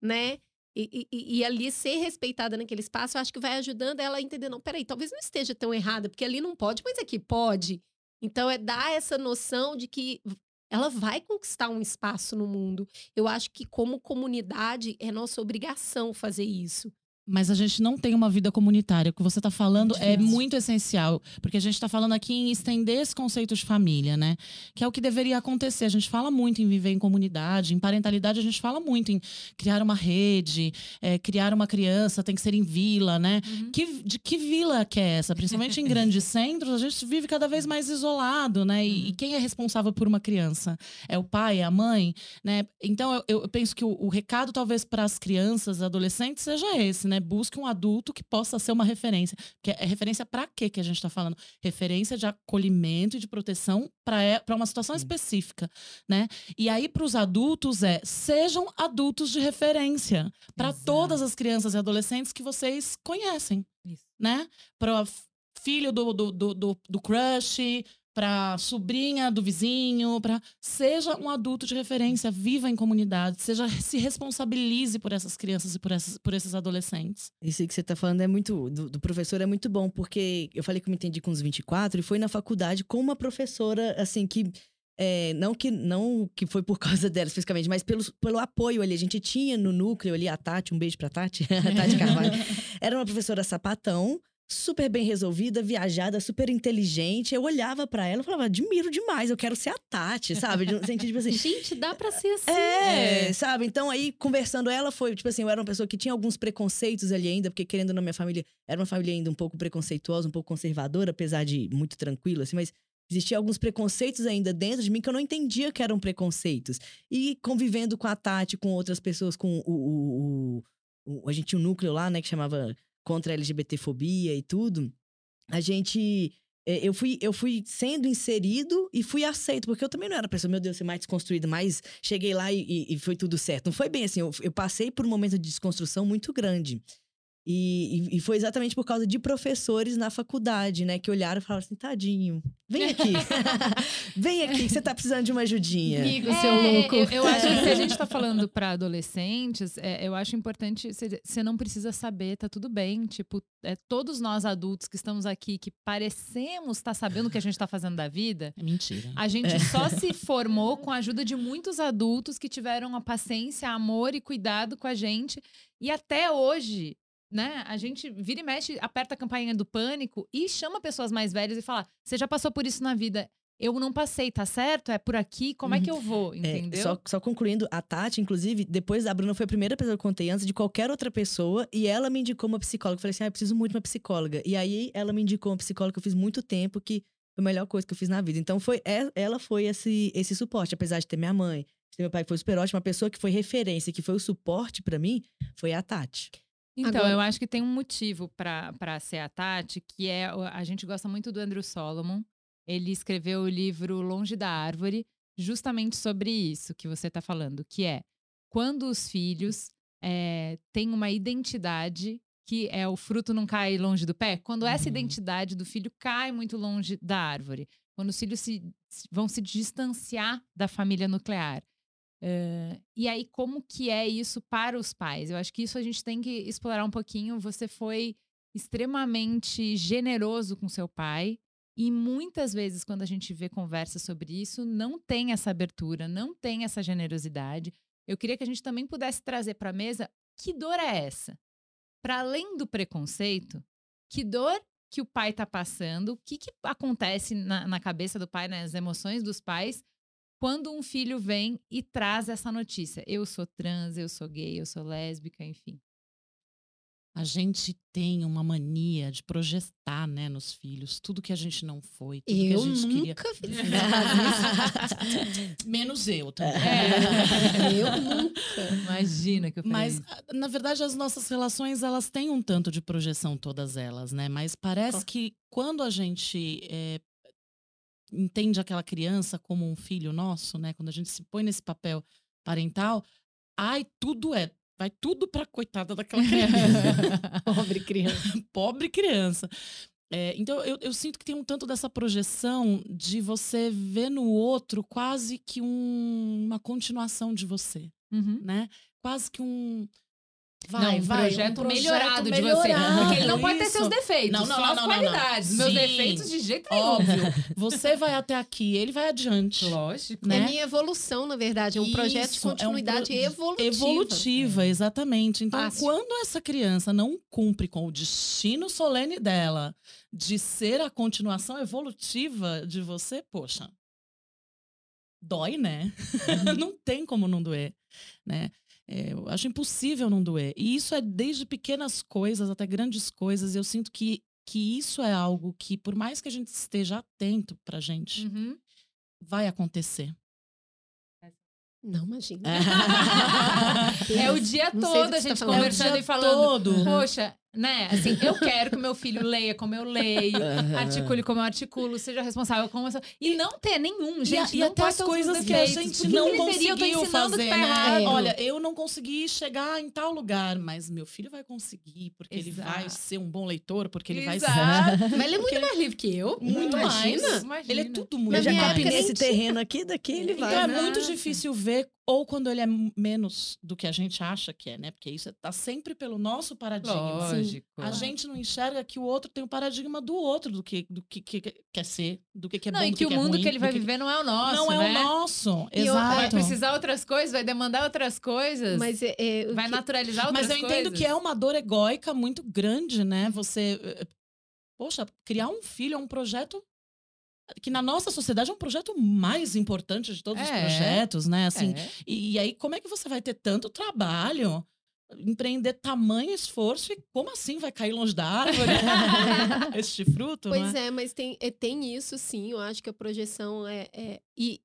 né? E, e, ali ser respeitada naquele espaço, eu acho que vai ajudando ela a entender, não, peraí, talvez não esteja tão errada, porque ali não pode, mas aqui pode. Então, é dar essa noção de que ela vai conquistar um espaço no mundo. Eu acho que, como comunidade, é nossa obrigação fazer isso. Mas a gente não tem uma vida comunitária. O que você está falando é Difícil. muito essencial. Porque a gente está falando aqui em estender esse conceito de família, né? Que é o que deveria acontecer. A gente fala muito em viver em comunidade, em parentalidade, a gente fala muito em criar uma rede, é, criar uma criança, tem que ser em vila, né? Uhum. Que, de que vila que é essa? Principalmente em grandes centros, a gente vive cada vez mais isolado, né? E, e quem é responsável por uma criança? É o pai, é a mãe, né? Então eu, eu penso que o, o recado, talvez, para as crianças, adolescentes, seja esse, né? Busque um adulto que possa ser uma referência. Que é referência para quê que a gente está falando? Referência de acolhimento e de proteção para uma situação específica, né? E aí, para os adultos, é sejam adultos de referência para todas as crianças e adolescentes que vocês conhecem Isso. né? Para filho do, do, do, do crush, para sobrinha do vizinho, para seja um adulto de referência, viva em comunidade, seja se responsabilize por essas crianças e por, essas, por esses adolescentes. Isso que você tá falando é muito. Do, do professor é muito bom, porque eu falei que eu me entendi com os 24 e foi na faculdade com uma professora, assim, que. é, não que não que foi por causa dela especificamente, mas pelo, pelo apoio ali. A gente tinha no núcleo ali a Tati, um beijo pra Tati, a Tati Carvalho. Era uma professora sapatão, super bem resolvida, viajada, super inteligente. Eu olhava pra ela e falava, admiro demais, eu quero ser a Tati, sabe? De um sentido tipo assim. Gente, dá pra ser assim. É, sabe? Então aí, conversando ela, foi, tipo assim, eu era uma pessoa que tinha alguns preconceitos ali ainda, porque querendo ou não, minha família era uma família ainda um pouco preconceituosa, um pouco conservadora, apesar de muito tranquila, assim, mas existia alguns preconceitos ainda dentro de mim que eu não entendia que eram preconceitos. E convivendo com a Tati, com outras pessoas, com o. o, o- o- a gente tinha um núcleo lá, né, que chamava contra a LGBTfobia e tudo. a gente. é, Eu fui, eu fui sendo inserido e fui aceito, porque eu também não era pessoa, meu Deus, ser mais desconstruída, mas cheguei lá e, e- e foi tudo certo. Não foi bem assim, eu, eu passei por um momento de desconstrução muito grande. E, e- foi exatamente por causa de professores na faculdade, né, que olharam e falaram assim: tadinho, vem aqui, vem aqui, que você tá precisando de uma ajudinha. Amigo, É, seu louco. Eu, eu acho que se a gente tá falando para adolescentes, é, eu acho importante. Você não precisa saber, tá tudo bem. Tipo, é, todos nós adultos que estamos aqui, que parecemos estar sabendo o que a gente tá fazendo da vida, É mentira. a gente só se formou com a ajuda de muitos adultos que tiveram a paciência, amor e cuidado com a gente. E até hoje, né? A gente vira e mexe, aperta a campainha do pânico e chama pessoas mais velhas e fala: você já passou por isso na vida. Eu não passei, tá certo? É por aqui, como é que eu vou? É, Entendeu? só, só concluindo, a Tati, inclusive, depois da Bruna, foi a primeira pessoa que eu contei antes de qualquer outra pessoa. E ela me indicou uma psicóloga. Eu falei assim: ah, eu preciso muito de uma psicóloga. E aí ela me indicou uma psicóloga que eu fiz muito tempo, que foi a melhor coisa que eu fiz na vida. Então, foi é- ela foi esse, esse suporte. Apesar de ter minha mãe, ter meu pai que foi super ótimo, uma pessoa que foi referência, que foi o suporte pra mim, foi a Tati. Então, Agora- eu acho que tem um motivo para ser a Tati, que é a gente gosta muito do Andrew Solomon. Ele escreveu o livro Longe da Árvore, justamente sobre isso que você está falando, que é quando os filhos eh, têm uma identidade que é o fruto não cai longe do pé, quando essa Uhum. identidade do filho cai muito longe da árvore, quando os filhos se- vão se distanciar da família nuclear. Eh, e aí, como que é isso para os pais? Eu acho que isso a gente tem que explorar um pouquinho. Você foi extremamente generoso com seu pai. E muitas vezes, quando a gente vê conversas sobre isso, não tem essa abertura, não tem essa generosidade. Eu queria que a gente também pudesse trazer para a mesa que dor é essa? Para além do preconceito, que dor que o pai está passando, o que, que acontece na, na cabeça do pai, nas emoções dos pais, quando um filho vem e traz essa notícia. Eu sou trans, eu sou gay, eu sou lésbica, enfim. A gente tem uma mania de projetar, né, nos filhos, tudo que a gente não foi, tudo Eu que a gente queria. nunca fiz Menos eu também. É, eu nunca. Imagina que eu falei. Mas, isso. ah, na verdade, as nossas relações, elas têm um tanto de projeção, todas elas, né? Mas parece que quando a gente eh, entende aquela criança como um filho nosso, né? Quando a gente se põe nesse papel parental, ai, tudo é. Vai tudo pra coitada daquela criança. Pobre criança. Pobre criança. É, então, eu, eu sinto que tem um tanto dessa projeção de você ver no outro quase que um- uma continuação de você, Uhum. né? Quase que um. Não, Vai, um vai, projeto, um projeto melhorado de você. melhorado, Porque ele não pode ter isso. seus defeitos, Não, não, só não, as não, não, não. qualidades. Meus Sim. defeitos de jeito nenhum. Óbvio. Você vai até aqui, ele vai adiante. Lógico. Né? É minha evolução, na verdade. É um projeto de Isso, é um continuidade pro- evolutiva. Evolutiva, exatamente. Então, Fácil. quando essa criança não cumpre com o destino solene dela de ser a continuação evolutiva de você, poxa, dói, né? não tem como não doer, né? É, eu acho impossível não doer. E isso é desde pequenas coisas até grandes coisas. Eu sinto que, que isso é algo que, por mais que a gente esteja atento pra gente, Uhum. vai acontecer. Não, imagina. É o dia todo a tá gente falando. conversando É o dia e falando. todo. Poxa, né? Assim, eu quero que meu filho leia como eu leio, Aham. articule como eu articulo, seja responsável como eu sou. E não ter nenhum, gente. e, não até as coisas que a gente que não que ele? Eu conseguiu ensinando fazer, que tá né? errado. Olha, eu não consegui chegar em tal lugar, mas meu filho vai conseguir, porque ele vai Exato. ser um bom leitor, porque ele vai ser Exato. Vai ler muito mais livro que eu. muito Imagina. mais. Imagina. Ele é tudo Eu muito já mais. época capinei esse terreno aqui, daqui ele Então vai. é né? muito Exato. difícil ver, ou quando ele é menos do que a gente acha que é, né? Porque isso tá sempre pelo nosso paradigma. Lógico. A gente não enxerga que o outro tem o paradigma do outro, do que, do que, que quer ser, do que, que é Não, bom, e do que, o é mundo ruim, que ele vai que- viver não é o nosso, Não é né? o nosso. E eu- Vai Exato. precisar outras coisas, vai demandar outras coisas, Mas é, é, o vai que- naturalizar outras Mas eu coisas. entendo que é uma dor egóica muito grande, né? Você. eh, Poxa, criar um filho é um projeto que na nossa sociedade é um projeto mais importante de todos os É. projetos, né? Assim, É. e, e aí, como é que você vai ter tanto trabalho? Empreender tamanho esforço e como assim vai cair longe da árvore? este fruto, Pois né? é, mas tem, é, tem isso sim. Eu acho que a projeção é. é e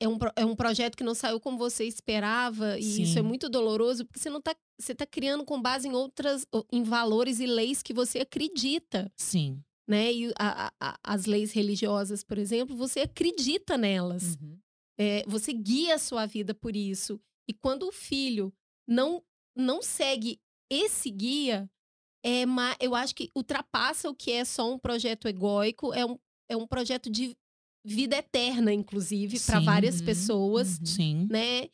é um, é um projeto que não saiu como você esperava. E isso é Sim. muito doloroso, porque você não tá. Você tá criando com base em outras. em valores e leis que você acredita. Sim. Né? E a- a- as leis religiosas, por exemplo, você acredita nelas. Uhum. É, você guia a sua vida por isso. E quando o filho não, não segue esse guia, é eu acho que ultrapassa o que é só um projeto egóico, é um, é um projeto de vida eterna, inclusive, para várias Uhum, pessoas, uhum. Sim. né?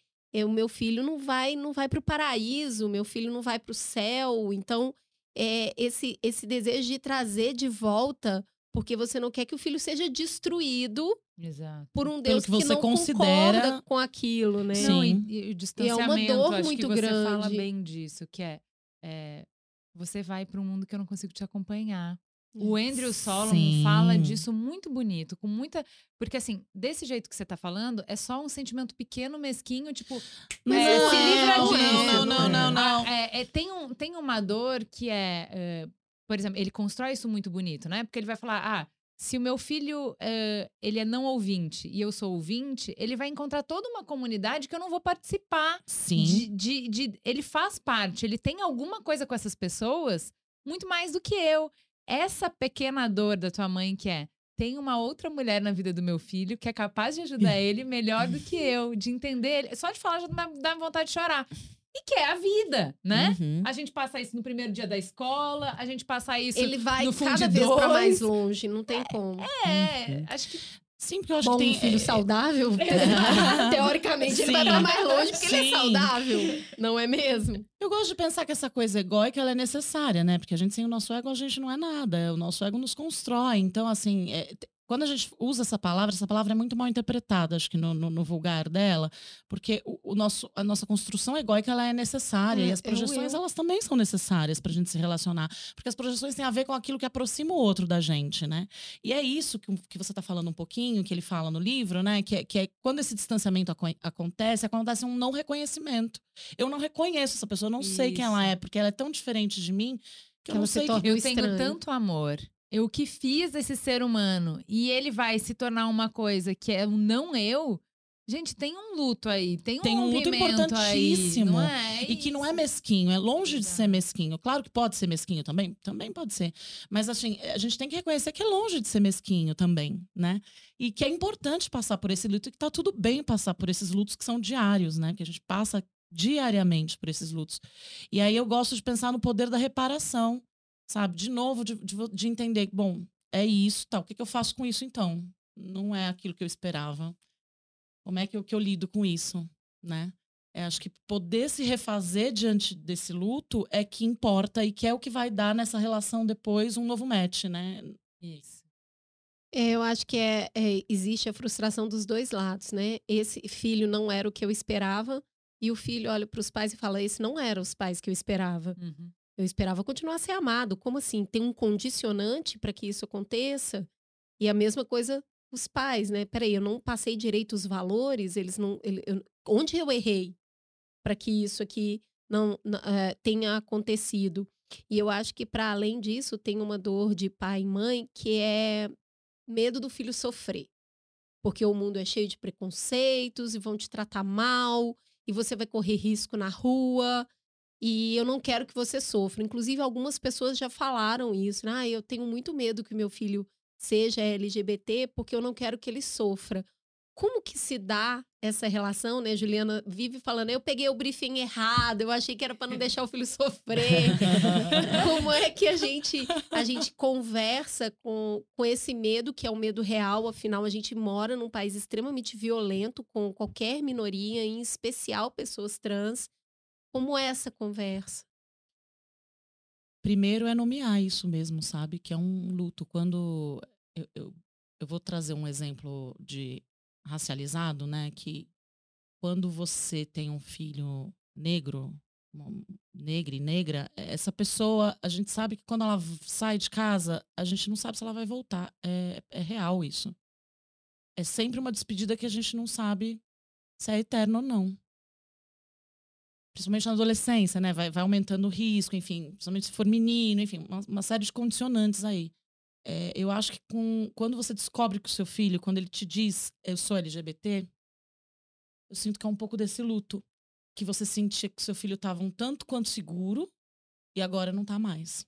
O meu filho não vai não vai para o paraíso, meu filho não vai para o céu. Então, é, esse, esse desejo de trazer de volta, porque você não quer que o filho seja destruído Exato. por um Pelo Deus que que, você não considera- concorda com aquilo, né? Sim. Não, e, e o distanciamento, dor acho muito que você fala grande. bem disso, que é, é, você vai para um mundo que eu não consigo te acompanhar. O Andrew Solomon Sim. fala disso muito bonito, com muita. Porque, assim, desse jeito que você tá falando, é só um sentimento pequeno, mesquinho, tipo. Mas é, não se é, livra não, disso. não, não, não, não. Ah, é, é, tem, um, tem uma dor que é, é, Por exemplo, ele constrói isso muito bonito, né? Porque ele vai falar: ah, se o meu filho é, ele é não ouvinte e eu sou ouvinte, ele vai encontrar toda uma comunidade que eu não vou participar. Sim. De, de, de- ele faz parte, ele tem alguma coisa com essas pessoas muito mais do que eu. Essa pequena dor da tua mãe que é tem uma outra mulher na vida do meu filho que é capaz de ajudar ele melhor do que eu, de entender ele. Só de falar já dá, dá vontade de chorar. E que é a vida, né? Uhum. A gente passa isso no primeiro dia da escola, a gente passa isso. Ele vai no cada vez fundidores. mais longe, não tem como. É, acho que Sim, porque eu acho Bom, que tem. um filho saudável, teoricamente, ele vai Sim. para mais longe porque ele é Sim. saudável, não é mesmo? Eu gosto de pensar que essa coisa egóica ela é necessária, né? Porque a gente sem o nosso ego, a gente não é nada. O nosso ego nos constrói. Então, assim, é, quando a gente usa essa palavra, essa palavra é muito mal interpretada, acho que no, no- no vulgar dela, porque o, o nosso, a nossa construção egóica ela é necessária. É, e as é projeções, eu. elas também são necessárias pra gente se relacionar. Porque as projeções têm a ver com aquilo que aproxima o outro da gente, né? E é isso que, que você está falando um pouquinho, que ele fala no livro, né? Que é, que é quando esse distanciamento aco- acontece, acontece um não reconhecimento. Eu não reconheço essa pessoa, eu não sei quem ela Isso. é, porque ela é tão diferente de mim que eu Ela não se sei que... eu tenho tanto amor. Eu que fiz esse ser humano e ele vai se tornar uma coisa que é um não eu. Gente, tem um luto aí, tem um Tem um luto aí, importantíssimo. não é? É E que não é mesquinho, é longe de ser mesquinho. Claro que pode ser mesquinho também, também pode ser. Mas assim, a gente tem que reconhecer que é longe de ser mesquinho também, né? E que é importante passar por esse luto e que tá tudo bem passar por esses lutos que são diários, né? Que a gente passa diariamente por esses lutos. E aí eu gosto de pensar no poder da reparação, sabe? De novo, de, de, de entender, bom, é isso, tá? O que, que eu faço com isso então? Não é aquilo que eu esperava. Como é que eu, que eu lido com isso, né? É, acho que poder se refazer diante desse luto é que importa e que é o que vai dar nessa relação depois um novo match, né? Isso. É, eu acho que é, é, existe a frustração dos dois lados, né? Esse filho não era o que eu esperava, e o filho olha para os pais e fala: Esse não era os pais que eu esperava. Uhum. Eu esperava continuar a ser amado. Como assim? Tem um condicionante para que isso aconteça? E a mesma coisa os pais, né? Peraí, eu não passei direito os valores, eles não. ele- eu- onde eu errei para que isso aqui não, n- eh, tenha acontecido? E eu acho que, para além disso, tem uma dor de pai e mãe que é medo do filho sofrer. Porque o mundo é cheio de preconceitos e vão te tratar mal, e você vai correr risco na rua. E eu não quero que você sofra. Inclusive, algumas pessoas já falaram isso. né? Ah, eu tenho muito medo que o meu filho seja LGBT porque eu não quero que ele sofra. Como que se dá essa relação, né? Juliana vive falando, eu peguei o briefing errado, eu achei que era para não deixar o filho sofrer. Como é que a gente a gente conversa com, com esse medo, que é um medo real, afinal a gente mora num país extremamente violento com qualquer minoria, em especial pessoas trans. Como é essa conversa? Primeiro é nomear isso mesmo, sabe? Que é um luto. Quando eu, eu, eu vou trazer um exemplo de racializado, né? Que quando você tem um filho negro, negra e negra, essa pessoa, a gente sabe que quando ela sai de casa, a gente não sabe se ela vai voltar. É, é real isso. É sempre uma despedida que a gente não sabe se é eterno ou não. Principalmente na adolescência, né? Vai, vai aumentando o risco, enfim, principalmente se for menino, enfim, uma, uma série de condicionantes aí. É, eu acho que com, quando você descobre que o seu filho, quando ele te diz eu sou LGBT, eu sinto que é um pouco desse luto. Que você sentia que o seu filho estava um tanto quanto seguro e agora não tá mais.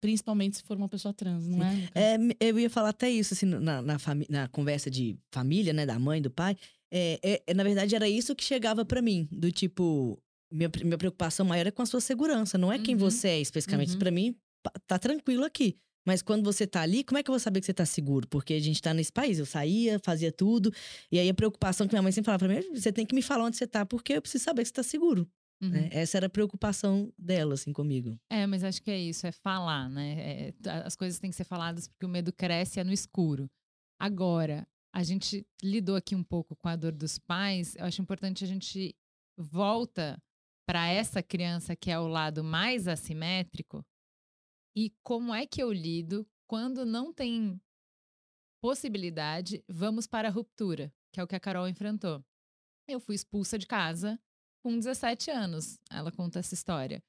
Principalmente se for uma pessoa trans, não é? É, eu ia falar até isso, assim, na, na, na conversa de família, né, da mãe, do pai. É, é- é, na verdade, era isso que chegava pra mim, do tipo, minha, minha preocupação maior é com a sua segurança, não é quem Uhum. você é especificamente. Uhum. Pra mim, tá tranquilo aqui. Mas quando você tá ali, como é que eu vou saber que você tá seguro? Porque a gente tá nesse país. Eu saía, fazia tudo. E aí a preocupação que minha mãe sempre falava pra mim, você tem que me falar onde você tá, porque eu preciso saber que você tá seguro. Uhum. né? Essa era a preocupação dela, assim, comigo. É, mas acho que é isso, é falar, né? É, t- as coisas têm que ser faladas porque o medo cresce é no escuro. Agora, a gente lidou aqui um pouco com a dor dos pais, eu acho importante a gente volta para essa criança que é o lado mais assimétrico e como é que eu lido quando não tem possibilidade, vamos para a ruptura, que é o que a Carol enfrentou. Eu fui expulsa de casa com 17 anos. Ela conta essa história.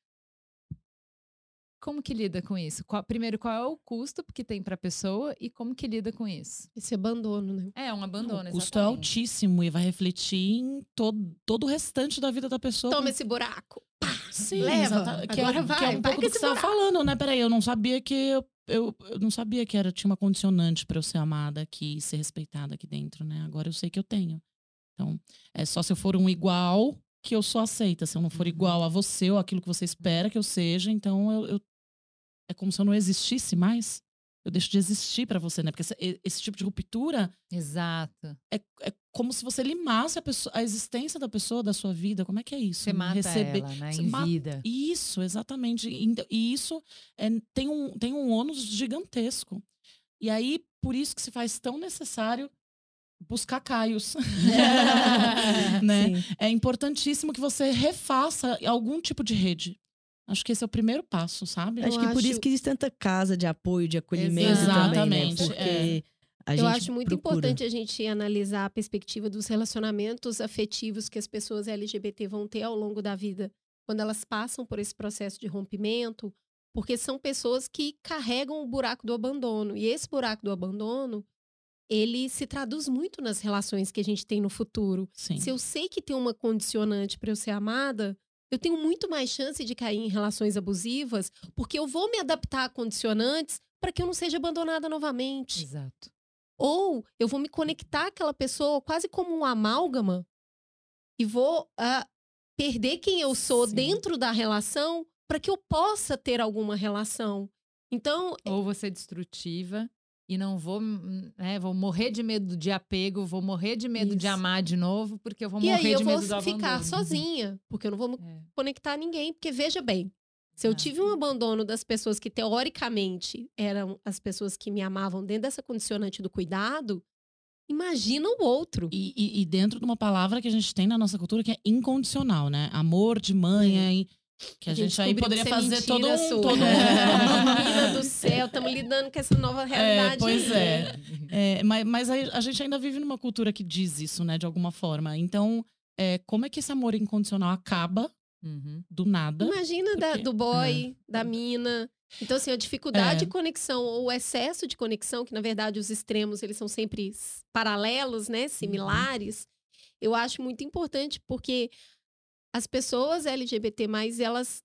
Como que lida com isso? Qual- primeiro, qual é o custo que tem para a pessoa e como que lida com isso? Esse abandono, né? É um abandono, o custo é exatamente. altíssimo e vai refletir em todo, todo o restante da vida da pessoa. Toma esse buraco. Sim, Leva, que, agora é, que é vai, um vai pouco com do que você estava falando, né? Peraí, eu não sabia que eu, eu, eu não sabia que era tinha uma condicionante para eu ser amada aqui e ser respeitada aqui dentro, né? Agora eu sei que eu tenho. Então, é só se eu for um igual que eu sou aceita. Se eu não for Uhum. igual a você ou aquilo que você espera que eu seja, então eu, eu- é como se eu não existisse mais. Eu deixo de existir para você, né? Porque esse, esse tipo de ruptura Exato. é, é como se você limasse a, pessoa, a existência da pessoa, da sua vida. Como é que é isso? Você mata Receber, ela, né? Em vida. isso, exatamente. E isso é, tem, um, tem um ônus gigantesco. E aí, por isso que se faz tão necessário buscar caios. né? Sim. É importantíssimo que você refaça algum tipo de rede. Acho que esse é o primeiro passo, sabe? Acho que por acho- isso que existe tanta casa de apoio, de acolhimento também, né? Exatamente, Porque é. a Eu acho muito procura. importante a gente analisar a perspectiva dos relacionamentos afetivos que as pessoas LGBT vão ter ao longo da vida, quando elas passam por esse processo de rompimento, porque são pessoas que carregam o buraco do abandono. E esse buraco do abandono, ele se traduz muito nas relações que a gente tem no futuro. Sim. Se eu sei que tem uma condicionante para eu ser amada, eu tenho muito mais chance de cair em relações abusivas, porque eu vou me adaptar a condicionantes para que eu não seja abandonada novamente. Exato. Ou eu vou me conectar àquela pessoa quase como um amálgama e vou ah, perder quem eu sou Sim. dentro da relação para que eu possa ter alguma relação. Então, Ou você é destrutiva e não vou, né, vou morrer de medo de apego, vou morrer de medo de Isso. amar de novo, porque eu vou e morrer aí eu de vou medo do ficar abandono. sozinha, porque eu não vou me É. conectar a ninguém. Porque veja bem, se eu tive um abandono das pessoas que teoricamente eram as pessoas que me amavam dentro dessa condicionante do cuidado, imagina o outro. E, e- e dentro de uma palavra que a gente tem na nossa cultura que é incondicional, né? Amor de mãe, É. aí, que a, gente, aí descobriu poderia é fazer todo um. sua. Todo um... Menina do céu, estamos lidando com essa nova realidade. pois aí. é. É, mas mas aí a gente ainda vive numa cultura que diz isso, né? De alguma forma. Então, é, como é que esse amor incondicional acaba Uhum. do nada? Imagina da- do boy, da mina. Então, assim, a dificuldade É. de conexão ou o excesso de conexão, que na verdade os extremos eles são sempre paralelos, né? Similares. Eu acho muito importante porque as pessoas LGBT, elas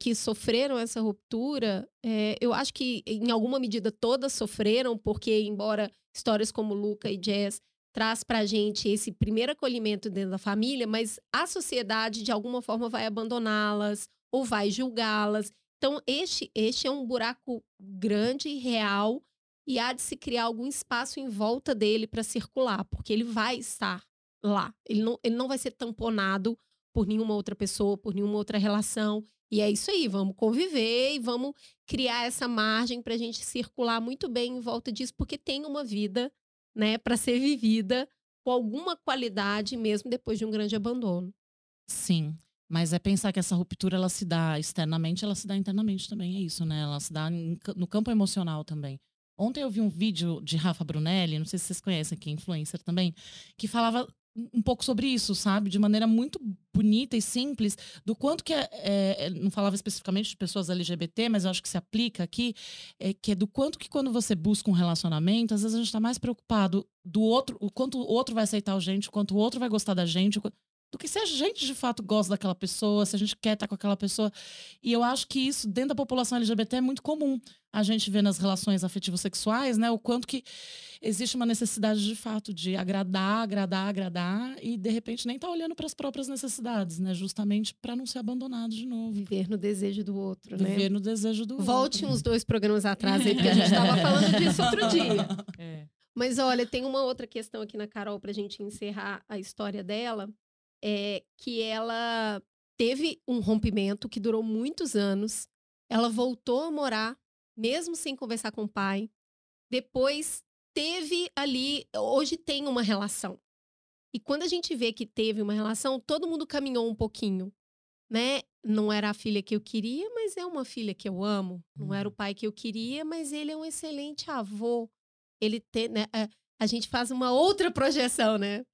que sofreram essa ruptura, é, eu acho que em alguma medida todas sofreram, porque embora histórias como Luca e Jazz traz pra gente esse primeiro acolhimento dentro da família, mas a sociedade de alguma forma vai abandoná-las ou vai julgá-las. Então este este é um buraco grande e real e há de se criar algum espaço em volta dele para circular, porque ele vai estar lá. Ele não, ele não vai ser tamponado por nenhuma outra pessoa, por nenhuma outra relação. E é isso aí, vamos conviver e vamos criar essa margem para a gente circular muito bem em volta disso, porque tem uma vida, né, para ser vivida com alguma qualidade mesmo depois de um grande abandono. Sim. Mas é pensar que essa ruptura ela se dá externamente, ela se dá internamente também, é isso, né? Ela se dá no campo emocional também. Ontem eu vi um vídeo de Rafa Brunelli, não sei se vocês conhecem aqui, influencer também, que falava um pouco sobre isso, sabe? De maneira muito bonita e simples, do quanto que é, é, não falava especificamente de pessoas LGBT, mas eu acho que se aplica aqui, é, que é do quanto que quando você busca um relacionamento, às vezes a gente tá mais preocupado do outro, o quanto o outro vai aceitar a gente, o quanto o outro vai gostar da gente, do que se a gente de fato gosta daquela pessoa, se a gente quer estar com aquela pessoa. E eu acho que isso, dentro da população LGBT, é muito comum. A gente vê nas relações afetivo-sexuais, né, o quanto que existe uma necessidade de fato de agradar, agradar, agradar, e de repente nem tá olhando para as próprias necessidades, né, justamente para não ser abandonado de novo. Viver no desejo do outro, né? Viver no desejo do Volte outro. uns dois programas atrás aí, porque a gente tava falando disso outro dia. É. Mas olha, tem uma outra questão aqui na Carol pra gente encerrar a história dela, é que ela teve um rompimento que durou muitos anos. Ela voltou a morar mesmo sem conversar com o pai. Depois teve ali, hoje tem uma relação. E quando a gente vê que teve uma relação, todo mundo caminhou um pouquinho, né? Não era a filha que eu queria, mas é uma filha que eu amo. Não era o pai que eu queria, mas ele é um excelente avô. Ele tem, né? a- A gente faz uma outra projeção, né?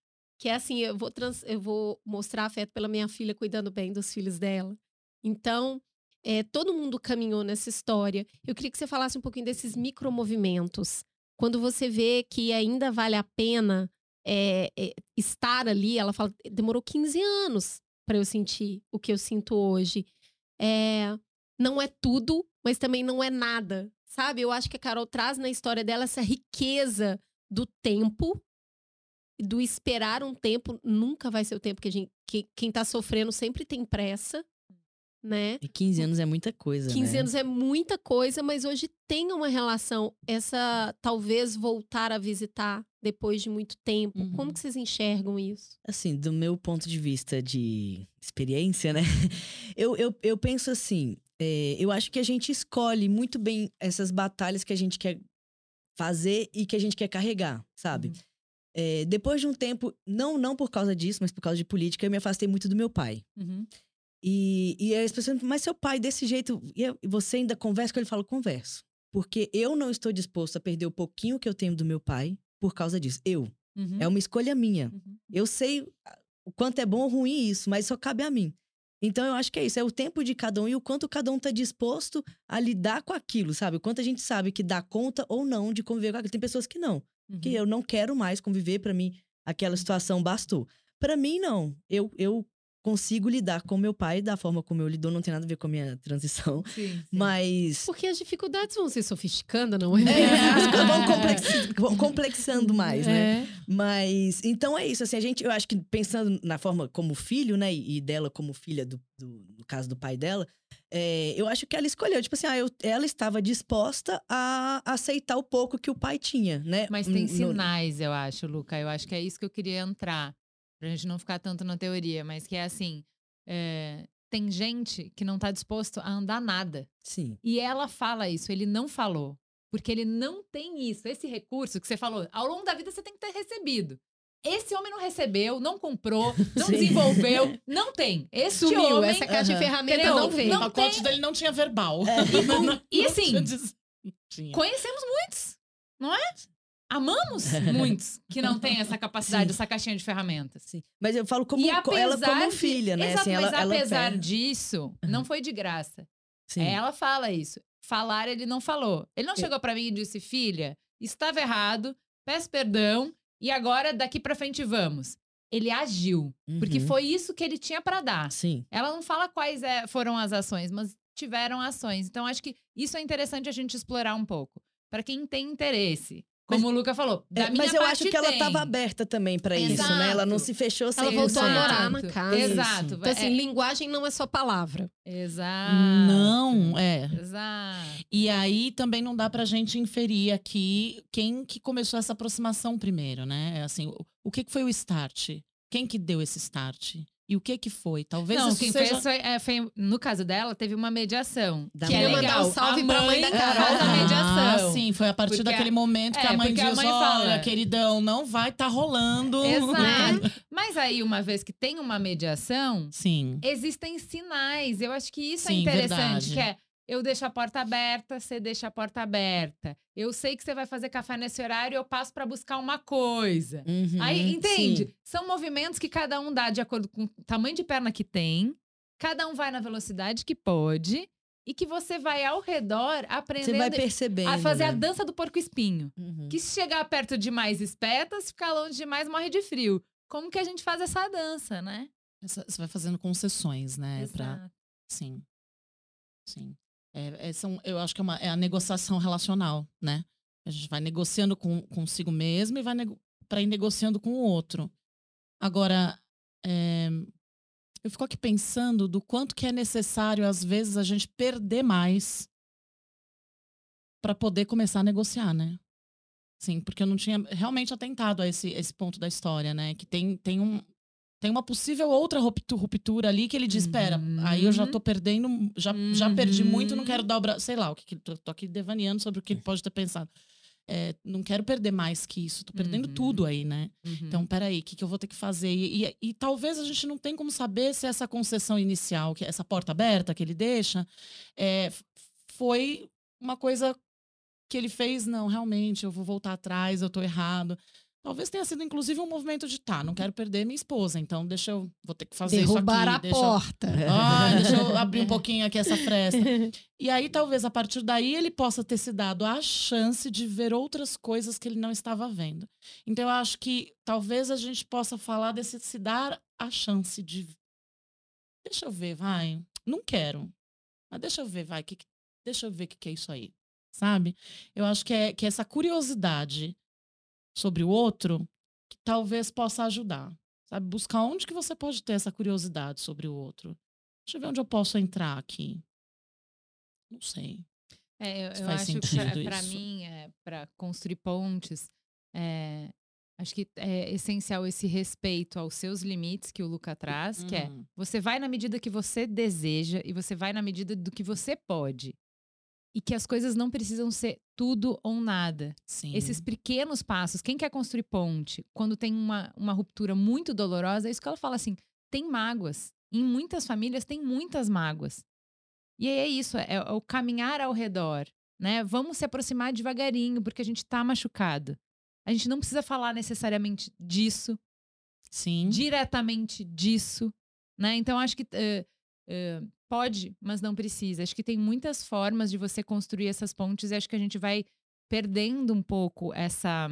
Que é assim, eu vou, trans- eu vou mostrar afeto pela minha filha, cuidando bem dos filhos dela. Então, é, todo mundo caminhou nessa história. Eu queria que você falasse um pouquinho desses micromovimentos. Quando você vê que ainda vale a pena é, é, estar ali, ela fala, demorou 15 anos para eu sentir o que eu sinto hoje. Não é tudo, mas também não é nada, sabe? Eu acho que a Carol traz na história dela essa riqueza do tempo, do esperar um tempo. Nunca vai ser o tempo que a gente. Que, quem tá sofrendo sempre tem pressa, né? E 15 anos é muita coisa, 15 né? anos é muita coisa, mas hoje tem uma relação, essa talvez voltar a visitar depois de muito tempo. Uhum. Como que vocês enxergam isso? Assim, do meu ponto de vista de experiência, né? Eu, eu, eu penso assim, é, eu acho que a gente escolhe muito bem essas batalhas que a gente quer fazer e que a gente quer carregar, sabe? Uhum. É, depois de um tempo, não, não por causa disso, mas por causa de política, eu me afastei muito do meu pai. Uhum. E, e as pessoas, mas seu pai desse jeito, e você ainda conversa com ele? Eu falo, converso. Porque eu não estou disposto a perder o pouquinho que eu tenho do meu pai por causa disso. Eu. Uhum. É uma escolha minha. Uhum. Eu sei ah, o quanto é bom ou ruim isso, mas só cabe a mim. Então eu acho que é isso, é o tempo de cada um e o quanto cada um tá disposto a lidar com aquilo, sabe? O quanto a gente sabe que dá conta ou não de conviver com aquilo. Tem pessoas que não, que Uhum. eu não quero mais conviver, pra mim aquela situação bastou. Pra mim não. Eu eu consigo lidar com meu pai da forma como eu lido, não tem nada a ver com a minha transição, Sim, sim. mas Porque as dificuldades vão se sofisticando, não é? é, as coisas vão, complexi- vão complexando mais, né? É. Mas, então é isso, assim, a gente, eu acho que pensando na forma como filho, né, e e dela como filha do, do- no caso do pai dela, é, eu acho que ela escolheu, tipo assim, ah, eu- ela estava disposta a aceitar o pouco que o pai tinha, né? Mas tem sinais, eu acho, Luca. Eu acho que é isso que eu queria entrar. Pra gente não ficar tanto na teoria, mas que é assim: é, tem gente que não tá disposto a andar nada. Sim. E ela fala isso, ele não falou. Porque ele não tem isso, esse recurso que você falou. Ao longo da vida você tem que ter recebido. Esse homem não recebeu, não comprou, não Sim. desenvolveu, não tem. Esse Sumiu, homem. essa caixa de Aham. ferramenta Entendeu? não veio. O Não pacote tem- dele não tinha verbal. E com- Não- e não assim, tinha. Conhecemos muitos, não é? Amamos muitos que não têm essa capacidade, Sim. essa caixinha de ferramentas. Sim. Mas eu falo como e co- ela como de- filha, né? Exato, assim, ela, mas ela apesar pega- disso, não foi de graça. Sim. Ela fala isso. Falar, ele não falou. Ele não É. chegou pra mim e disse, filha, estava errado, peço perdão e agora daqui pra frente vamos. Ele agiu, porque Uhum. foi isso que ele tinha pra dar. Sim. Ela não fala quais é- foram as ações, mas tiveram ações. Então acho que isso é interessante a gente explorar um pouco. Pra quem tem interesse. Como o Luca falou, da É, minha mas eu parte acho que ela tem. estava aberta também pra isso, né? Ela não Exato. se fechou Ela 100%. voltou a morar na Exato. casa. Exato. Então, assim, É- linguagem não é só palavra. Exato. Não, é. Exato. E aí também não dá pra gente inferir aqui quem que começou essa aproximação primeiro, né? É Assim, o, o que que foi o start? Quem que deu esse start? E o que que foi? Talvez não, isso quem seja... fez foi, é, foi- no caso dela, teve uma mediação. Da que é mãe. Queria mandar legal. um salve A pra mãe da Carol. faz a Ah, mediação. sim, foi a partir Porque daquele a- momento que é, a mãe diz, a mãe olha, fala- queridão, não vai tá rolando. Exato. Mas aí, uma vez que tem uma mediação, Sim. existem sinais. Eu acho que isso é Sim, interessante, verdade. que é eu deixo a porta aberta, você deixa a porta aberta. Eu sei que você vai fazer café nesse horário, eu passo pra buscar uma coisa. Uhum, Aí, entende? sim. São movimentos que cada um dá de acordo com o tamanho de perna que tem, cada um vai na velocidade que pode, e que você vai ao redor aprendendo a fazer a né? dança do porco-espinho. Uhum. Que se chegar perto demais espeta, se ficar longe demais morre de frio. Como que a gente faz essa dança, né? Você vai fazendo concessões, né? Pra, Exato. sim. Sim. É, é, são, eu acho que é, uma, é a negociação relacional, né? A gente vai negociando com, consigo mesmo e vai para ir negociando com o outro. Agora, é, eu fico aqui pensando do quanto que é necessário, às vezes, a gente perder mais para poder começar a negociar, né? Sim, porque eu não tinha realmente atentado a esse, esse ponto da história, né? Que tem, tem, um, tem uma possível outra ruptu- ruptura ali que ele diz: espera, aí eu já tô perdendo, já, já perdi muito, não quero dar o braço. Sei lá, o que, que tô, tô aqui devaneando sobre o que ele pode ter pensado. É, não quero perder mais que isso, tô perdendo Uhum. tudo aí, né? Uhum. Então, peraí, o que, que eu vou ter que fazer? E, e- e talvez a gente não tenha como saber se essa concessão inicial, que essa porta aberta que ele deixa, é, foi uma coisa que ele fez, não, realmente, eu vou voltar atrás, eu tô errado. Talvez tenha sido, inclusive, um movimento de, tá, não quero perder minha esposa, então deixa eu, vou ter que fazer Derrubar isso a aqui. deixa eu- porta. ah, deixa eu abrir um pouquinho aqui essa fresta. E aí, talvez, a partir daí, ele possa ter se dado a chance de ver outras coisas que ele não estava vendo. Então, eu acho que talvez a gente possa falar desse se dar a chance de. Deixa eu ver, vai. Não quero. Mas deixa eu ver, vai. Que, que- deixa eu ver o que, que é isso aí. Sabe? Eu acho que é que essa curiosidade sobre o outro que talvez possa ajudar. Sabe? Buscar onde que você pode ter essa curiosidade sobre o outro. Deixa eu ver onde eu posso entrar aqui. Não sei. É, eu, Se eu acho que para mim, é, para construir pontes, é, acho que é essencial esse respeito aos seus limites que o Luca traz, que é Uhum. você vai na medida que você deseja e você vai na medida do que você pode. E que as coisas não precisam ser tudo ou nada. Sim. Esses pequenos passos, quem quer construir ponte, quando tem uma, uma ruptura muito dolorosa, é isso que ela fala assim: tem mágoas. Em muitas famílias tem muitas mágoas. E aí é isso, é, é o caminhar ao redor, né? Vamos se aproximar devagarinho, porque a gente tá machucado. A gente não precisa falar necessariamente disso, Sim. diretamente disso, né? Então acho que eh, eh, pode, mas não precisa. Acho que tem muitas formas de você construir essas pontes e acho que a gente vai perdendo um pouco essa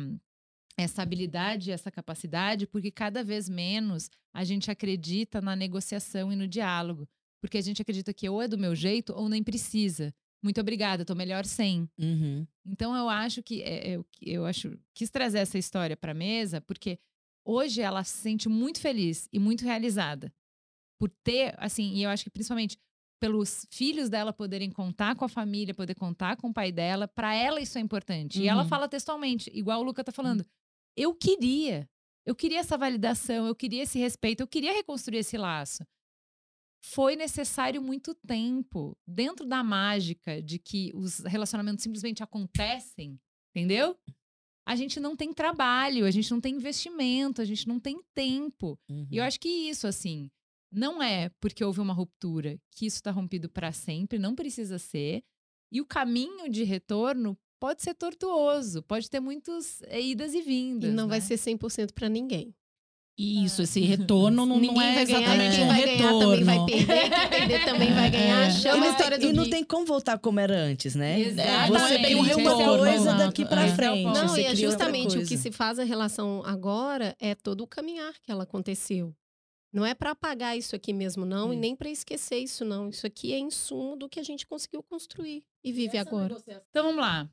essa habilidade, essa capacidade, porque cada vez menos a gente acredita na negociação e no diálogo, porque a gente acredita que ou é do meu jeito ou nem precisa. Muito obrigada, tô melhor sem. Uhum. Então eu acho que é, eu, eu acho quis trazer essa história para mesa porque hoje ela se sente muito feliz e muito realizada por ter assim e eu acho que principalmente pelos filhos dela poderem contar com a família, poder contar com o pai dela, para ela isso é importante. E ela Uhum. fala textualmente, igual o Luca tá falando. Eu queria, eu queria essa validação, eu queria esse respeito, eu queria reconstruir esse laço foi necessário muito tempo dentro da mágica de que os relacionamentos simplesmente acontecem, entendeu? A gente não tem trabalho, a gente não tem investimento, a gente não tem tempo. Uhum. E eu acho que isso, assim, não é porque houve uma ruptura que isso está rompido para sempre, não precisa ser. E o caminho de retorno pode ser tortuoso, pode ter muitas eh, idas e E vindas. não vai né? ser 100% para ninguém. Isso, esse retorno não, não ninguém é vai ganhar, exatamente ninguém vai ganhar, também vai retorno. perder. Quem perder também vai ganhar. É. Chama e a não, história do e não Gui. tem como voltar como era antes, né? Exatamente. Você tem um é o uma ponto. coisa daqui pra É. frente. Não, Não, você e é justamente o que se faz a relação agora é todo o caminhar que ela aconteceu. Não é para apagar isso aqui mesmo, não, e Isso. nem para esquecer isso, não. Isso aqui é insumo do que a gente conseguiu construir e vive agora. Então vamos lá.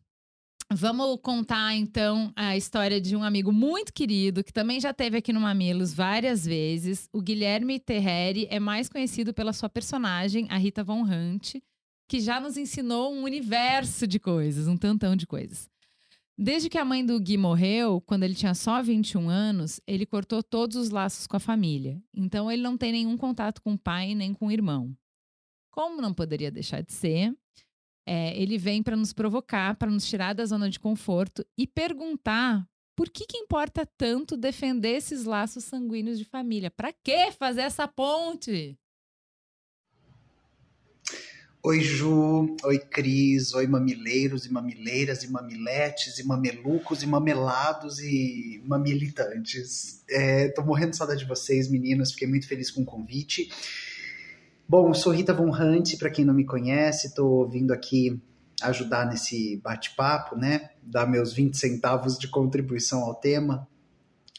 Vamos contar então a história de um amigo muito querido que também já teve aqui no Mamilos várias vezes. O Guilherme Terreri é mais conhecido pela sua personagem, a Rita Von Hunt, que já nos ensinou um universo de coisas, um tantão de coisas. Desde que a mãe do Gui morreu, quando ele tinha só 21 anos, ele cortou todos os laços com a família. Então ele não tem nenhum contato com o pai nem com o irmão. Como não poderia deixar de ser, é, ele vem para nos provocar, para nos tirar da zona de conforto e perguntar por que, que importa tanto defender esses laços sanguíneos de família? Para que fazer essa ponte? Oi, Ju. Oi, Cris. Oi, mamileiros e mamileiras e mamiletes e mamelucos e mamelados e mamilitantes. É, tô morrendo de saudade de vocês, meninos. Fiquei muito feliz com o convite. Bom, sou Rita Von Hunt, para quem não me conhece, tô vindo aqui ajudar nesse bate-papo, né? Dar meus 20 centavos de contribuição ao tema.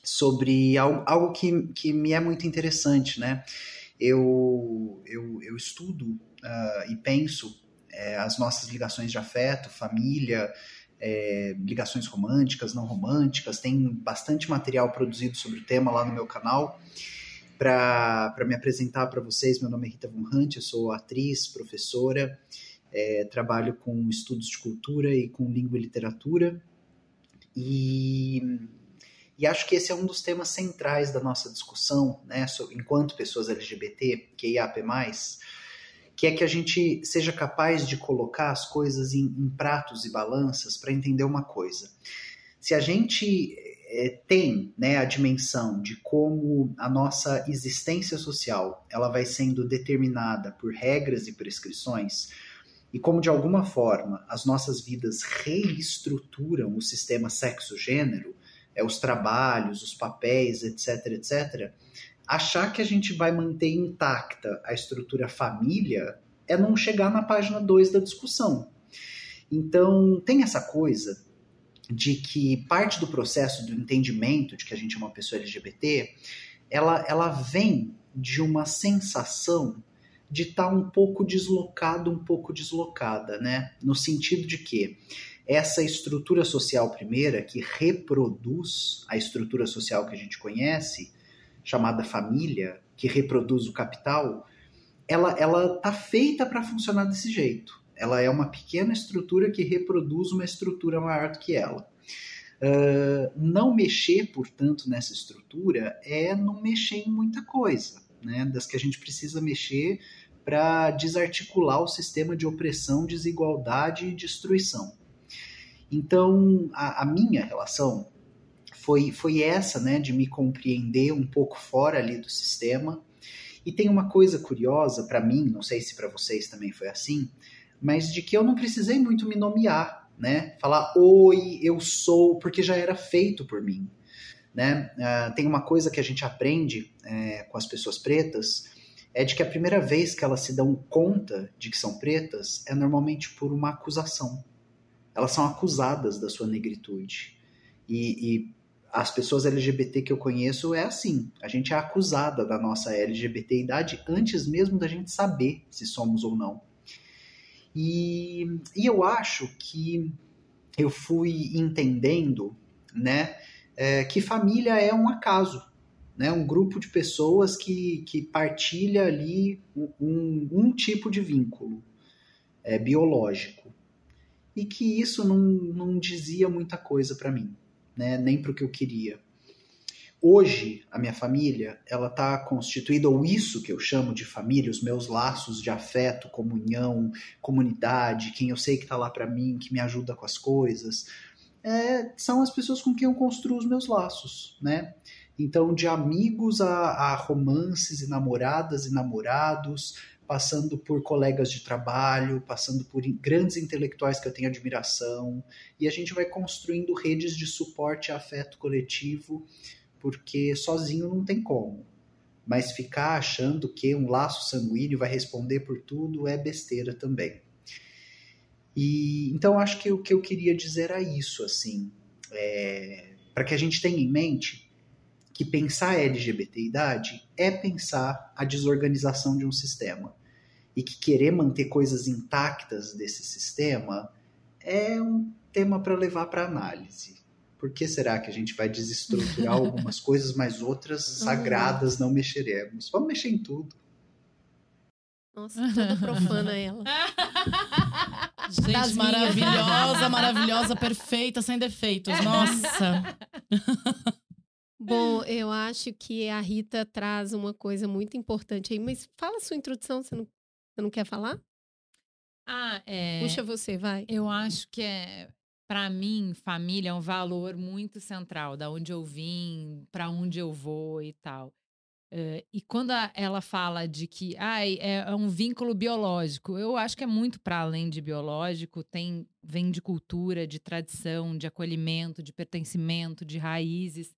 sobre algo, algo que, que me é muito interessante, né? Eu, eu, eu estudo uh, e penso é, as nossas ligações de afeto, família, é, ligações românticas, não românticas. Tem bastante material produzido sobre o tema lá no meu canal. Para me apresentar para vocês, meu nome é Rita Von Hunt, eu sou atriz, professora, é, trabalho com estudos de cultura e com língua e literatura. E, e acho que esse é um dos temas centrais da nossa discussão, né, enquanto pessoas LGBT, que IAP+, que é que a gente seja capaz de colocar as coisas em, em pratos e balanças para entender uma coisa. Se a gente é, tem né, a dimensão de como a nossa existência social ela vai sendo determinada por regras e prescrições, e como de alguma forma as nossas vidas reestruturam o sistema sexo-gênero, é, os trabalhos, os papéis, etc., etc., achar que a gente vai manter intacta a estrutura família é não chegar na página 2 da discussão. Então, tem essa coisa de que parte do processo do entendimento de que a gente é uma pessoa LGBT, ela, ela vem de uma sensação de estar tá um pouco deslocado, um pouco deslocada, né? No sentido de que essa estrutura social primeira, que reproduz a estrutura social que a gente conhece, chamada família, que reproduz o capital, ela ela tá feita para funcionar desse jeito. Ela é uma pequena estrutura que reproduz uma estrutura maior do que ela. Uh, não mexer, portanto, nessa estrutura é não mexer em muita coisa, né? Das que a gente precisa mexer para desarticular o sistema de opressão, desigualdade e destruição. Então, a, a minha relação foi, foi essa, né, de me compreender um pouco fora ali do sistema. E tem uma coisa curiosa para mim, não sei se para vocês também foi assim, mas de que eu não precisei muito me nomear, né? Falar oi, eu sou, porque já era feito por mim. Né? Uh, tem uma coisa que a gente aprende é, com as pessoas pretas, é de que a primeira vez que elas se dão conta de que são pretas é normalmente por uma acusação. Elas são acusadas da sua negritude. E, e as pessoas LGBT que eu conheço é assim. A gente é acusada da nossa LGBTidade antes mesmo da gente saber se somos ou não. E, e eu acho que eu fui entendendo, né, é, que família é um acaso, né, um grupo de pessoas que, que partilha ali um, um tipo de vínculo é, biológico e que isso não, não dizia muita coisa para mim né, nem para o que eu queria. Hoje, a minha família, ela está constituída, ou isso que eu chamo de família, os meus laços de afeto, comunhão, comunidade, quem eu sei que está lá para mim, que me ajuda com as coisas, é, são as pessoas com quem eu construo os meus laços, né? Então, de amigos a, a romances e namoradas e namorados, passando por colegas de trabalho, passando por grandes intelectuais que eu tenho admiração, e a gente vai construindo redes de suporte e afeto coletivo, porque sozinho não tem como. Mas ficar achando que um laço sanguíneo vai responder por tudo é besteira também. E então acho que o que eu queria dizer é isso, assim, é, para que a gente tenha em mente que pensar a LGBTidade é pensar a desorganização de um sistema e que querer manter coisas intactas desse sistema é um tema para levar para análise. Por que será que a gente vai desestruturar algumas coisas, mas outras uhum. sagradas não mexeremos? Vamos mexer em tudo. Nossa, toda profana ela. Gente, das maravilhosa, maravilhosa, perfeita, sem defeitos. Nossa. Bom, eu acho que a Rita traz uma coisa muito importante aí, mas fala a sua introdução, você não você não quer falar? Ah, é. Puxa você, vai. Eu acho que é. Para mim, família é um valor muito central, da onde eu vim, para onde eu vou e tal. Uh, e quando a, ela fala de que ah, é, é, um vínculo biológico, eu acho que é muito para além de biológico, tem vem de cultura, de tradição, de acolhimento, de pertencimento, de raízes.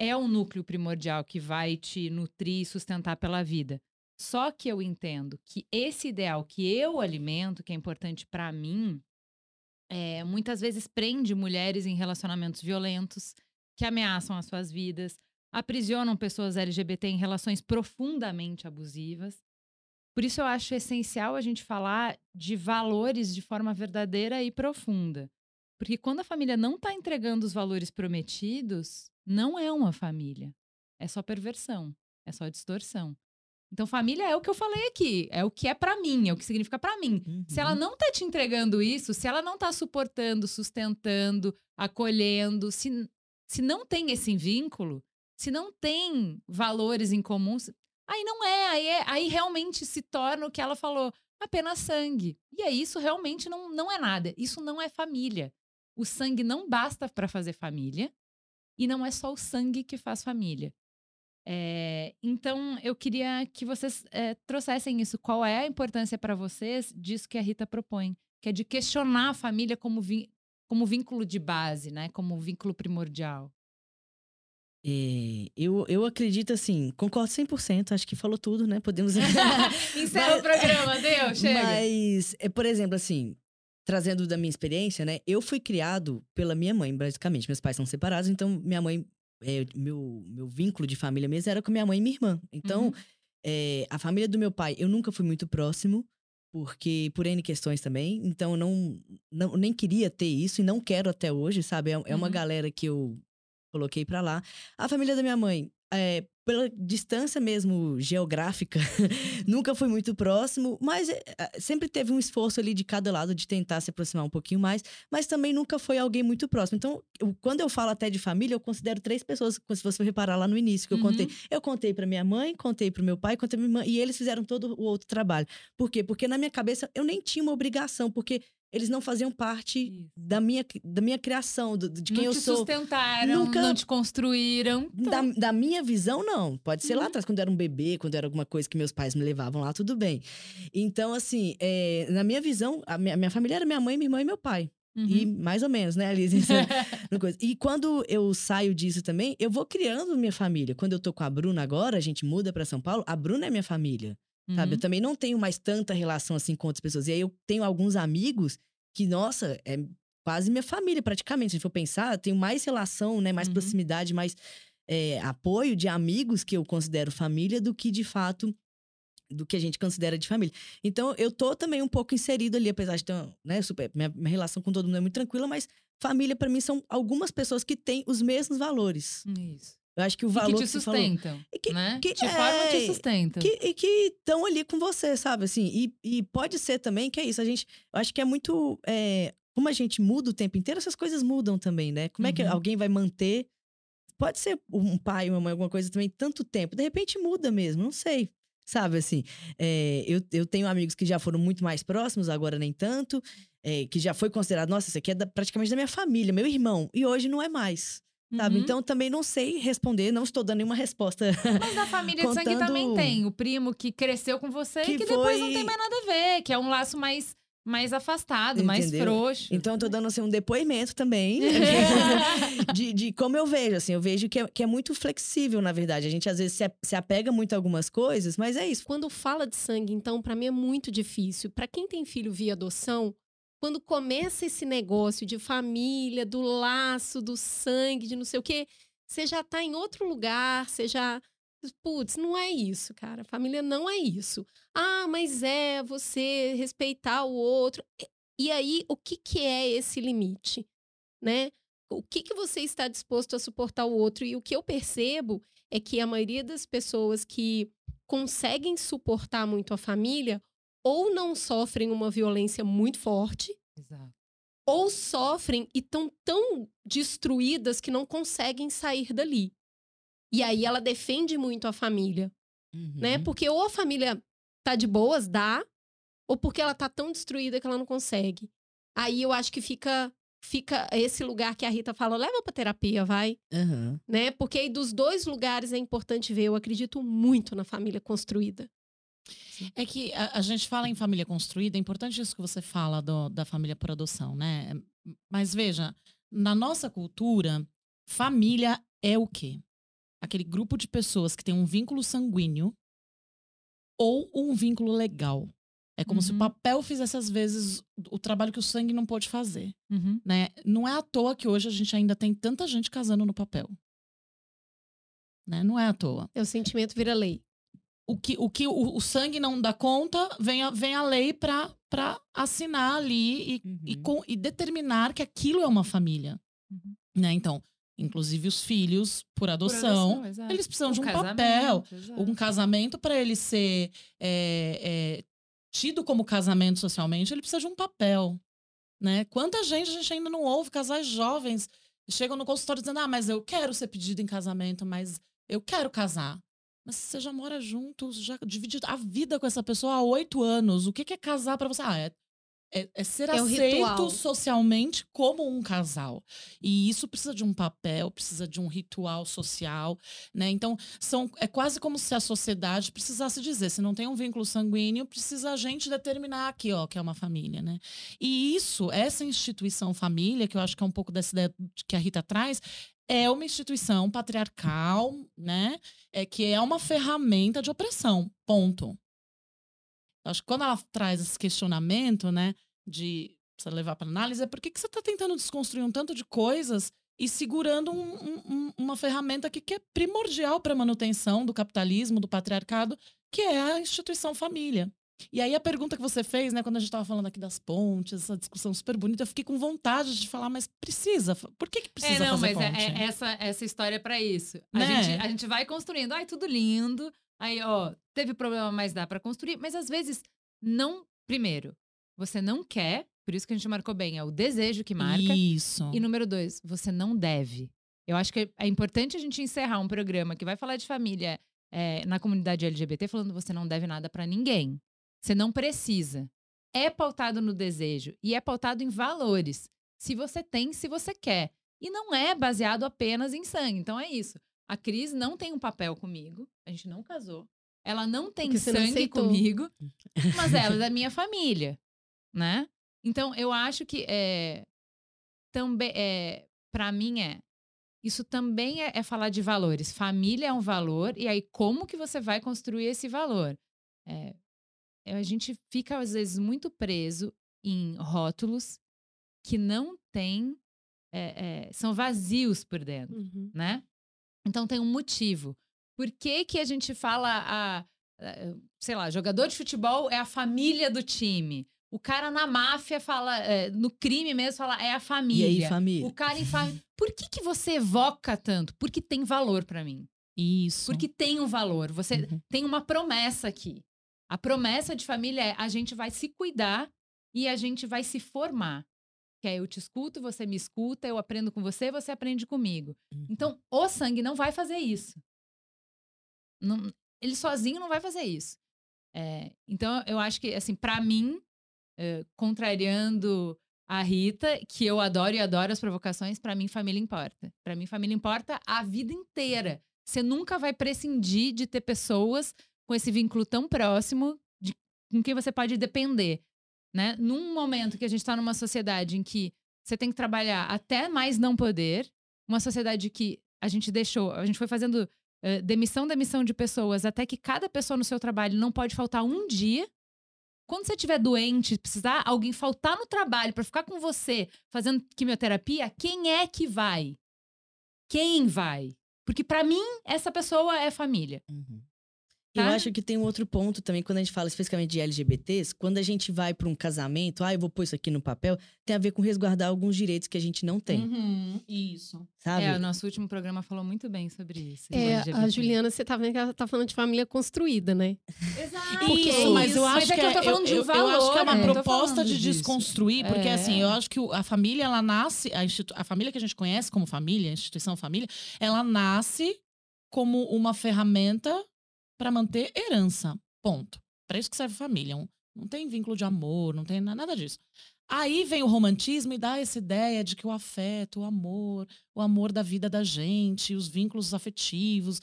É o núcleo primordial que vai te nutrir e sustentar pela vida. Só que eu entendo que esse ideal que eu alimento, que é importante para mim, é, muitas vezes prende mulheres em relacionamentos violentos, que ameaçam as suas vidas, aprisionam pessoas LGBT em relações profundamente abusivas. Por isso eu acho essencial a gente falar de valores de forma verdadeira e profunda. Porque quando a família não está entregando os valores prometidos, não é uma família. É só perversão, é só distorção. Então, família é o que eu falei aqui, é o que é para mim, é o que significa para mim. Uhum. Se ela não tá te entregando isso, se ela não tá suportando, sustentando, acolhendo, se, se não tem esse vínculo, se não tem valores em comum, aí não é, aí, é, aí realmente se torna o que ela falou, apenas sangue. E aí isso realmente não, não é nada, isso não é família. O sangue não basta para fazer família, e não é só o sangue que faz família. É, então, eu queria que vocês é, trouxessem isso. Qual é a importância para vocês disso que a Rita propõe? Que é de questionar a família como, como vínculo de base, né? Como vínculo primordial. É, eu, eu acredito assim, concordo 100%, acho que falou tudo, né? Podemos. Encerra o programa, deu, chega. Mas, é, por exemplo, assim, trazendo da minha experiência, né? Eu fui criado pela minha mãe, basicamente. Meus pais são separados, então minha mãe. É, meu, meu vínculo de família mesmo era com minha mãe e minha irmã. Então, Uhum. é, a família do meu pai, eu nunca fui muito próximo, porque por N questões também. Então, eu não, não nem queria ter isso e não quero até hoje, sabe? É, é uma Uhum. galera que eu coloquei pra lá. A família da minha mãe, é, pela distância mesmo geográfica, nunca foi muito próximo, mas é, sempre teve um esforço ali de cada lado de tentar se aproximar um pouquinho mais, mas também nunca foi alguém muito próximo. Então, eu- quando eu falo até de família, eu considero três pessoas, se você reparar lá no início que eu Uhum. contei. Eu contei pra minha mãe, contei pro meu pai, contei pra minha irmã, e eles fizeram todo o outro trabalho. Por quê? Porque na minha cabeça eu nem tinha uma obrigação, porque eles não faziam parte Isso. da minha, da minha criação, do- de quem não eu te sou. sustentaram, Nunca- não te construíram. Da, da minha visão, não. Pode ser lá Uhum. atrás, quando eu era um bebê, quando era alguma coisa que meus pais me levavam lá, tudo bem. Então, assim, é, na minha visão, a minha, minha família era minha mãe, minha irmã e meu pai. E Uhum. mais ou menos, né, Alice? Coisa. E quando eu saio disso também, eu vou criando minha família. Quando eu tô com a Bruna agora, a gente muda pra São Paulo, a Bruna é minha família. Sabe? Eu Uhum. também não tenho mais tanta relação assim com outras pessoas. E aí eu tenho alguns amigos que, nossa, é quase minha família, praticamente. Se a gente for pensar, eu tenho mais relação, né? Mais Uhum. proximidade, mais é, apoio de amigos que eu considero família do que, de fato, do que a gente considera de família. Então, eu tô também um pouco inserido ali, apesar de ter, uma, né, super, minha, minha relação com todo mundo é muito tranquila, mas família, pra mim, são algumas pessoas que têm os mesmos valores. Isso. Eu acho que o E valor que te falou- sustentam, E que- né? que- de forma te é, sustentam. que, e que estão ali com você, sabe? Assim, e, e pode ser também que é isso. A gente, eu acho que é muito. é, como a gente muda o tempo inteiro, essas coisas mudam também, né? Como é que Uhum. alguém vai manter? Pode ser um pai, uma mãe, alguma coisa também, tanto tempo. De repente muda mesmo, não sei. Sabe assim? é, eu, eu tenho amigos que já foram muito mais próximos, agora nem tanto. é, que já foi considerado, nossa, isso aqui é da- praticamente da minha família, meu irmão. E hoje não é mais. Sabe? Uhum. Então também não sei responder, não estou dando nenhuma resposta Mas na família de sangue contando- também tem o primo que cresceu com você Que e que depois não foi- tem mais nada a ver, que é um laço mais, mais afastado, mais Entendeu? frouxo. Então, eu tô dando assim, um depoimento também de, de como eu vejo. Assim, eu vejo que é, que é muito flexível, na verdade. A gente às vezes se, a- se apega muito a algumas coisas, mas é isso. Quando fala de sangue, então, pra mim é muito difícil. Pra quem tem filho via adoção, quando começa esse negócio de família, do laço, do sangue, de não sei o quê, você já tá em outro lugar, você já. Putz, não é isso, cara. Família não é isso. Ah, mas é você respeitar o outro. E- aí, o que, que é esse limite? Né? O que, que você está disposto a suportar o outro? E o que eu percebo é que a maioria das pessoas que conseguem suportar muito a família ou não sofrem uma violência muito forte, Exato. ou sofrem e estão tão destruídas que não conseguem sair dali. E aí ela defende muito a família, né? Uhum. Porque ou a família tá de boas, dá, ou porque ela tá tão destruída que ela não consegue. Aí eu acho que fica fica esse lugar que a Rita fala, leva pra terapia, vai, Aham. né? Porque aí dos dois lugares é importante ver. Eu acredito muito na família construída. É que a, a gente fala em família construída, é importante isso que você fala do- da família por adoção, né? Mas veja, na nossa cultura, família é o quê? Aquele grupo de pessoas que tem um vínculo sanguíneo ou um vínculo legal. É como se o Uhum. papel fizesse, às vezes, o trabalho que o sangue não pôde fazer. Uhum. Né? Não é à toa que hoje a gente ainda tem tanta gente casando no papel. Né? Não é à toa. É o sentimento vira lei. O que o, que o, o sangue não dá conta, vem a, vem a lei para assinar ali e, e, Uhum. com- e determinar que aquilo é uma família. Uhum. Né? Então, inclusive os filhos, por Por adoção, eles precisam de um papel. exato. Um casamento, para ele ser é, é, tido como casamento socialmente, ele precisa de um papel. Né? Quanta gente a gente ainda não ouve, casais jovens chegam no consultório dizendo: Ah, mas eu quero ser pedido em casamento, mas eu quero casar. Mas você já mora junto, já divide a vida com essa pessoa há oito anos. O que é casar para você? Ah, é, é, é ser É aceito socialmente como um casal. E isso precisa de um papel, precisa de um ritual social, né? Então, são, é quase como se a sociedade precisasse dizer, se não tem um vínculo sanguíneo, precisa a gente determinar aqui, ó, que é uma família, né? E isso, essa instituição família, que eu acho que é um pouco dessa ideia que a Rita traz, é uma instituição patriarcal, né? É que é uma ferramenta de opressão. Ponto. Acho que quando ela traz esse questionamento, né, de você levar para análise, é por que, você está tentando desconstruir um tanto de coisas e segurando um- um- uma ferramenta que, que é primordial para a manutenção do capitalismo, do patriarcado, que é a instituição família. E aí a pergunta que você fez, né, quando a gente estava falando aqui das pontes, essa discussão super bonita, eu fiquei com vontade de falar, mas precisa? Por que, que precisa É, não, fazer mas é- ponte? é- essa, essa história é pra isso. A, Né? gente, a gente vai construindo. Ai, tudo lindo. Aí, ó, teve problema, mas dá pra construir. Mas às vezes, não. Primeiro, você não quer, por isso que a gente marcou bem, é o desejo que marca. Isso. E número dois, você não deve. Eu acho que é importante a gente encerrar um programa que vai falar de família é, na comunidade LGBT, falando você não deve nada pra ninguém. Você não precisa. É pautado no desejo e é pautado em valores. Se você tem, se você quer. E não é baseado apenas em sangue. Então é isso. A Cris não tem um papel comigo. A gente não casou. Ela não tem Porque não sangue aceitou. comigo, mas ela é da minha família, né? Então eu acho que é, também é, para mim é isso também é, é falar de valores. Família é um valor e aí como que você vai construir esse valor? É, a gente fica às vezes muito preso em rótulos que não têm é, é, são vazios por dentro Uhum. né? Então tem um motivo. Por que, que a gente fala a, a- sei lá, jogador de futebol é a família do time. O cara na máfia fala, é, no crime mesmo fala é a E família. aí, família? O cara em família. Por que, que você evoca tanto? Porque tem valor pra mim. Isso. Porque tem um valor. Você Uhum. tem uma promessa aqui. A promessa de família é a gente vai se cuidar e a gente vai se formar. Que é eu te escuto, você me escuta, eu aprendo com você, você aprende comigo. Uhum. Então, o sangue não vai fazer isso. Não- ele sozinho não vai fazer isso. É, então, eu acho que, assim, pra mim, é, contrariando a Rita, que eu adoro e adoro as provocações, pra mim, família importa. Pra mim, família importa a vida inteira. Você nunca vai prescindir de ter pessoas com esse vínculo tão próximo de, com quem você pode depender. Né? Num momento que a gente está numa sociedade em que você tem que trabalhar até mais não poder, uma sociedade que a gente deixou, a gente foi fazendo eh, demissão, demissão de pessoas, até que cada pessoa no seu trabalho não pode faltar um dia. Quando você estiver doente, precisar alguém faltar no trabalho para ficar com você fazendo quimioterapia, quem é que vai? Quem vai? Porque para mim essa pessoa é família. Uhum. Tá? Eu acho que tem um outro ponto também, quando a gente fala especificamente de LGBTs, quando a gente vai para um casamento, ah, eu vou pôr isso aqui no papel, tem a ver com resguardar alguns direitos que a gente não tem, Uhum, isso. sabe? É, o nosso último programa falou muito bem sobre isso. É, a Juliana, você tá vendo que ela tá falando de família construída, né? Exato. Isso, mas eu Mas acho é que, que eu tô é- falando de um eu, eu acho que é uma valor, tô proposta de disso. desconstruir, porque É. assim, eu acho que a família ela nasce, a, institu- a família que a gente conhece como família, a instituição família, ela nasce como uma ferramenta para manter herança. Ponto. Para isso que serve família. Não tem vínculo de amor, não tem na- nada disso. Aí vem o romantismo e dá essa ideia de que o afeto, o amor, o amor da vida da gente, os vínculos afetivos.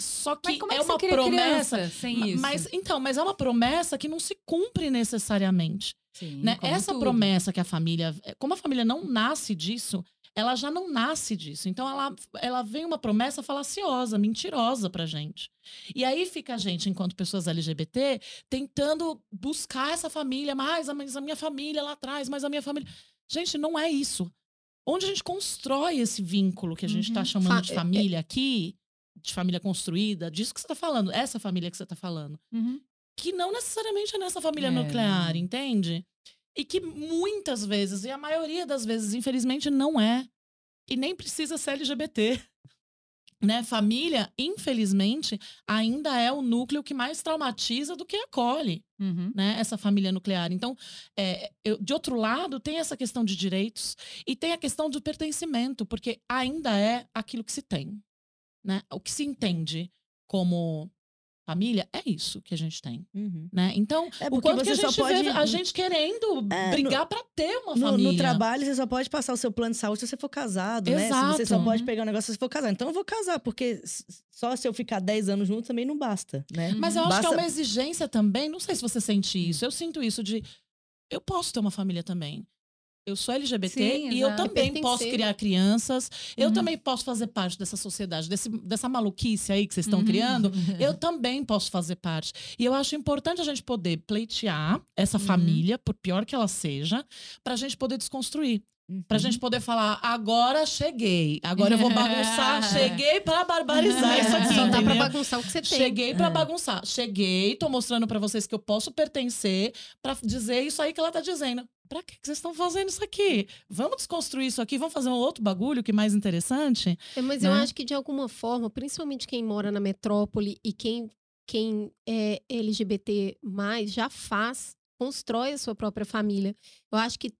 Só que é é, que uma promessa. sem isso? Mas então, mas é uma promessa que não se cumpre necessariamente, Sim, né? Essa tudo. promessa que a família, como a família não nasce disso, ela já não nasce disso. Então ela, ela vem uma promessa falaciosa, mentirosa pra gente. E aí fica a gente, enquanto pessoas LGBT, tentando buscar essa família, mais a, mais a minha família lá atrás, mais a minha família. Gente, não é isso. Onde a gente constrói esse vínculo que a gente está Uhum. chamando Fa- de é- família aqui, de família construída, disso que você está falando, essa família que você está falando Uhum. que não necessariamente é nessa família É. nuclear, entende? E que muitas vezes, e a maioria das vezes, infelizmente, não é. E nem precisa ser LGBT. Né? Família, infelizmente, ainda é o núcleo que mais traumatiza do que acolhe Uhum. né, essa família nuclear. Então, é, eu- de outro lado, tem essa questão de direitos e tem a questão do pertencimento, porque ainda é aquilo que se tem. Né? O que se entende como família é isso que a gente tem. Uhum. Né? Então, É o quanto que a você só gente pode- vê a gente querendo É, brigar pra ter uma No, família. no trabalho, você só pode passar o seu plano de saúde se você for casado, né? Se Você só Exato. pode pegar um negócio se for casado. Então eu vou casar, porque só se eu ficar 10 anos junto também não basta, né? Mas eu acho que é uma exigência também. Não sei se você sente isso. Eu sinto isso de. Eu posso ter uma família também. Eu sou LGBT Sim, e eu também posso criar crianças. Eu Uhum. também posso fazer parte dessa sociedade, desse, dessa maluquice aí que vocês estão Uhum. criando. Eu também posso fazer parte. E eu acho importante a gente poder pleitear essa Uhum. família, por pior que ela seja, pra gente poder desconstruir. Pra Uhum. gente poder falar, agora cheguei. Agora eu vou bagunçar. cheguei pra barbarizar isso aqui. Só dá pra bagunçar o que você tem. Cheguei pra É. bagunçar. Cheguei, tô mostrando pra vocês que eu posso pertencer pra dizer isso aí que ela tá dizendo. Pra que vocês estão fazendo isso aqui? Vamos desconstruir isso aqui, vamos fazer um outro bagulho que é mais interessante? É, mas eu né? acho que de alguma forma, principalmente quem mora na metrópole e quem, quem é LGBT já faz, constrói a sua própria família. Eu acho que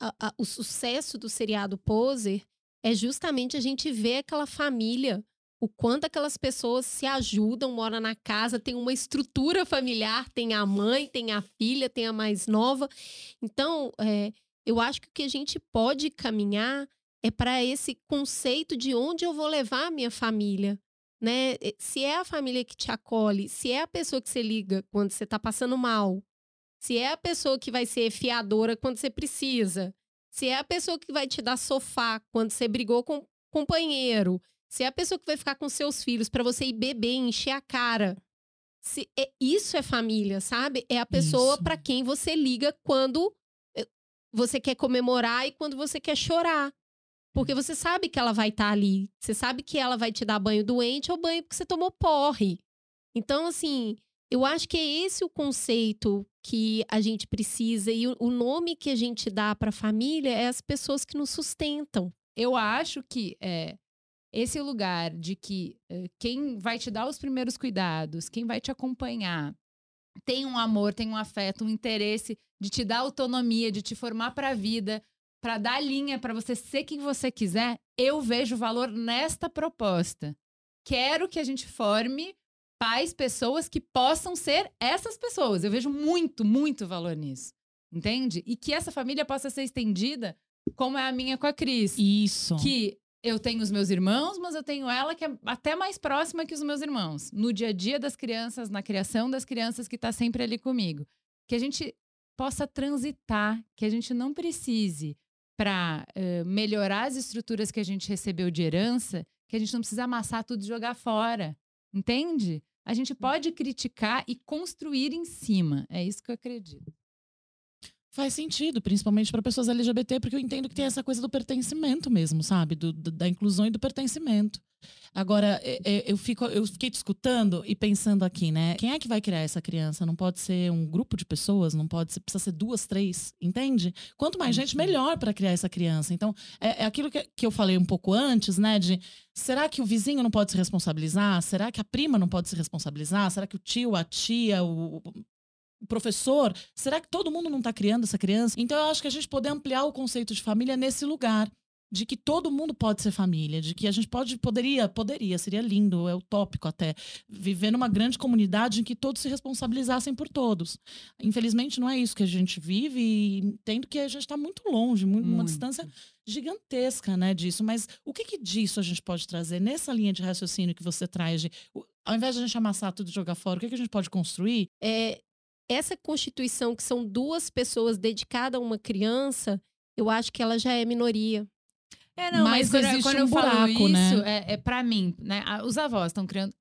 a- a- o sucesso do seriado Poser é justamente a gente ver aquela família, o quanto aquelas pessoas se ajudam, moram na casa, tem uma estrutura familiar, tem a mãe, tem a filha, tem a mais nova. Então, é, eu acho que o que a gente pode caminhar é para esse conceito de onde eu vou levar a minha família. Né? Se é a família que te acolhe, se é a pessoa que você liga quando você está passando mal, se é a pessoa que vai ser fiadora quando você precisa, se é a pessoa que vai te dar sofá quando você brigou com o companheiro, se é a pessoa que vai ficar com seus filhos para você ir beber, encher a cara. Se é- isso é família, sabe? É a pessoa para quem você liga quando eh, você quer comemorar e quando você quer chorar. Porque você sabe que ela vai estar ali. Você sabe que ela vai te dar banho doente ou banho porque você tomou porre. Então, assim, eu acho que é esse o conceito que a gente precisa. E o, o nome que a gente dá para a família é as pessoas que nos sustentam. Eu acho que é, esse lugar de que eh, quem vai te dar os primeiros cuidados, quem vai te acompanhar, tem um amor, tem um afeto, um interesse de te dar autonomia, de te formar para a vida, para dar linha para você ser quem você quiser, eu vejo valor nesta proposta. Quero que a gente forme pais, pessoas que possam ser essas pessoas. Eu vejo muito, muito valor nisso. Entende? E que essa família possa ser estendida, como é a minha com a Cris Isso. que eu tenho os meus irmãos, mas eu tenho ela que é até mais próxima que os meus irmãos. No dia a dia das crianças, na criação das crianças que está sempre ali comigo. Que a gente possa transitar, que a gente não precise para melhorar as estruturas que a gente recebeu de herança, que a gente não precisa amassar tudo e jogar fora. Entende? A gente pode criticar e construir em cima. É isso que eu acredito. Faz sentido, principalmente para pessoas LGBT, porque eu entendo que tem essa coisa do pertencimento mesmo, sabe? Do- da inclusão e do pertencimento. Agora, eu, fico, eu fiquei te escutando e pensando aqui, né? Quem é que vai criar essa criança? Não pode ser um grupo de pessoas, não pode ser, precisa ser duas, três, entende? Quanto mais gente, melhor para criar essa criança. Então, é, é aquilo que, que eu falei um pouco antes, né? De será que o vizinho não pode se responsabilizar? Será que a prima não pode se responsabilizar? Será que o tio, a tia, o professor, será que todo mundo não está criando essa criança? Então eu acho que a gente poder ampliar o conceito de família nesse lugar, de que todo mundo pode ser família, de que a gente pode, poderia, poderia, seria lindo, é utópico até, viver numa grande comunidade em que todos se responsabilizassem por todos. Infelizmente não é isso que a gente vive e entendo que a gente está muito longe, muito, uma distância gigantesca, né, disso. Mas o que, que disso a gente pode trazer nessa linha de raciocínio que você traz de, ao invés de a gente amassar tudo e jogar fora, o que, que a gente pode construir É, essa constituição, que são duas pessoas dedicadas a uma criança, eu acho que ela já é minoria. É, não, Mas mas, quando, quando um eu falo buraco, né? isso, é, é para mim, né? Os avós estão criando.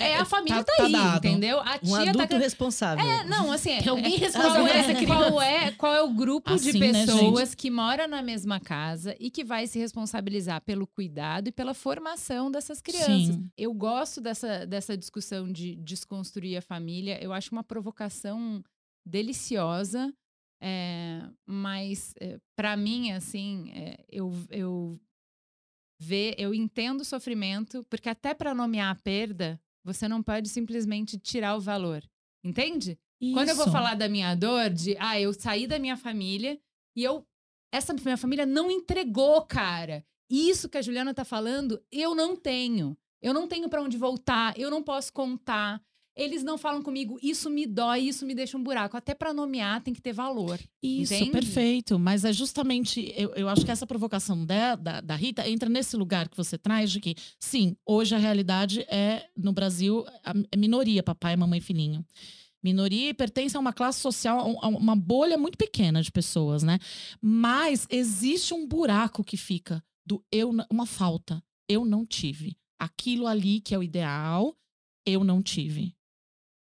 É, a família tá- tá, tá aí, dado. entendeu? A Um tia tá adulto criando. responsável. É, não, assim, é, Tem alguém é- responsável qual por essa é, criança. qual é, qual é o grupo de Assim, né, pessoas que mora na mesma casa e que vai se responsabilizar pelo cuidado e pela formação dessas crianças. Sim. Eu gosto dessa, dessa discussão de desconstruir a família. Eu acho uma provocação deliciosa. é, mas para mim, assim, é, eu, eu ver, eu entendo o sofrimento, porque até para nomear a perda, você não pode simplesmente tirar o valor. Entende? Quando eu vou Isso. falar da minha dor, de ah, eu saí da minha família e eu. Essa minha família não entregou, cara. Isso que a Juliana tá falando, eu não tenho. Eu não tenho para onde voltar, eu não posso contar. Eles não falam comigo, isso me dói, isso me deixa um buraco. Até para nomear tem que ter valor. Isso, Entende? perfeito. Mas é justamente, eu, eu acho que essa provocação da, da, da Rita entra nesse lugar que você traz de que, sim, hoje a realidade é, no Brasil, a, é minoria, papai, mamãe, filhinho. Minoria e pertence a uma classe social, a um- uma bolha muito pequena de pessoas, né? Mas existe um buraco que fica do eu, uma falta. Eu não tive. Aquilo ali que é o ideal, eu não tive.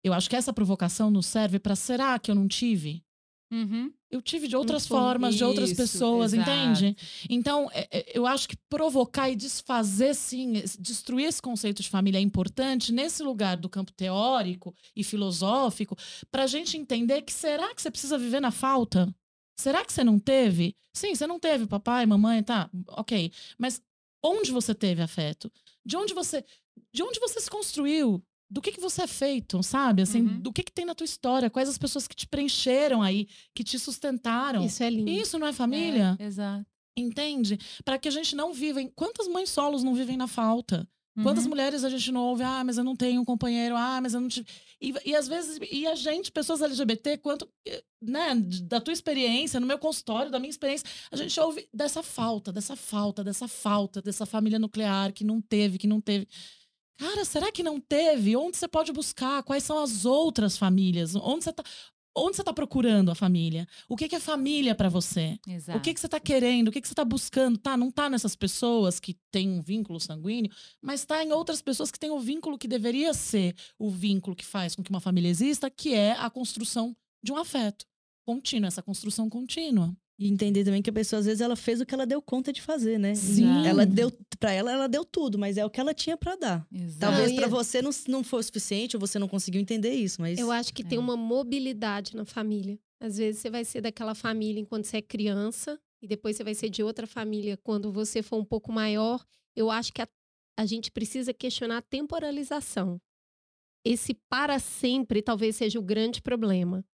Eu acho que essa provocação nos serve para será que eu não tive? Uhum. Eu tive de outras formas, de outras Isso, pessoas, exato. entende? Então, é, é, eu acho que provocar e desfazer, sim, destruir esse conceito de família é importante nesse lugar do campo teórico e filosófico, para a gente entender que será que você precisa viver na falta? Será que você não teve? Sim, você não teve papai, mamãe, tá, ok. Mas onde você teve afeto? De onde você, de onde você se construiu? Do que, que você é feito, sabe? Assim, Uhum. do que, que tem na tua história? Quais as pessoas que te preencheram aí, que te sustentaram? Isso é lindo. Isso não é família? É, exato. Entende? Para que a gente não viva. em- Quantas mães solos não vivem na falta? Quantas Uhum. mulheres a gente não ouve? Ah, mas eu não tenho um companheiro. Ah, mas eu não tive. E, e às vezes, e a gente, pessoas LGBT, quanto, né, da tua experiência, no meu consultório, da minha experiência, a gente ouve dessa falta, dessa falta, dessa falta, dessa família nuclear que não teve, que não teve. Cara, será que não teve? Onde você pode buscar? Quais são as outras famílias? Onde você tá, onde você tá procurando a família? O que, que é família para você? Exato. O que, que você tá querendo? O que, que você tá buscando? Tá, não tá nessas pessoas que têm um vínculo sanguíneo, mas tá em outras pessoas que têm o vínculo que deveria ser o vínculo que faz com que uma família exista, que é a construção de um afeto contínuo, essa construção contínua. E entender também que a pessoa, às vezes, ela fez o que ela deu conta de fazer, né? Sim. Ela deu, pra ela, ela deu tudo, mas é o que ela tinha pra dar. Exato. Talvez pra eu- você não, não foi o suficiente, ou você não conseguiu entender isso, mas. Eu acho que tem É. uma mobilidade na família. Às vezes você vai ser daquela família enquanto você é criança, e depois você vai ser de outra família quando você for um pouco maior. Eu acho que a, a gente precisa questionar a temporalização. Esse para sempre talvez seja o grande problema.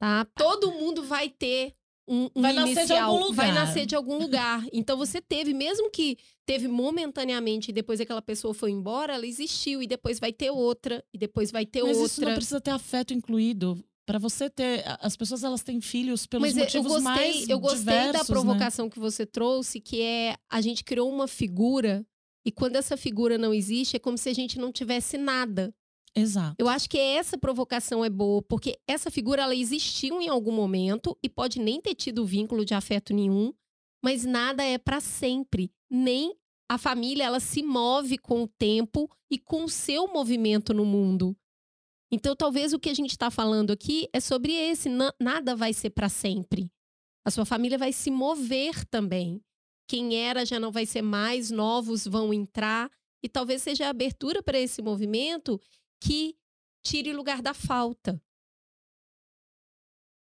Tá? Todo mundo vai ter um, um Vai nascer de inicial, algum vai lugar. nascer de algum lugar. Então você teve, mesmo que teve momentaneamente e depois aquela pessoa foi embora, ela existiu e depois vai ter outra e depois vai ter Mas outra. isso não precisa ter afeto incluído. Para você ter. As pessoas elas têm filhos pelos Mas motivos eu gostei, mais eu gostei diversos, da né? provocação que você trouxe, que é a gente criou uma figura e quando essa figura não existe, é como se a gente não tivesse nada. Exato. Eu acho que essa provocação é boa, porque essa figura ela existiu em algum momento e pode nem ter tido vínculo de afeto nenhum, mas nada é para sempre. Nem a família ela se move com o tempo e com o seu movimento no mundo. Então, talvez o que a gente está falando aqui é sobre esse. na- nada vai ser para sempre. A sua família vai se mover também. Quem era já não vai ser mais, novos vão entrar. E talvez seja a abertura para esse movimento que tire o lugar da falta.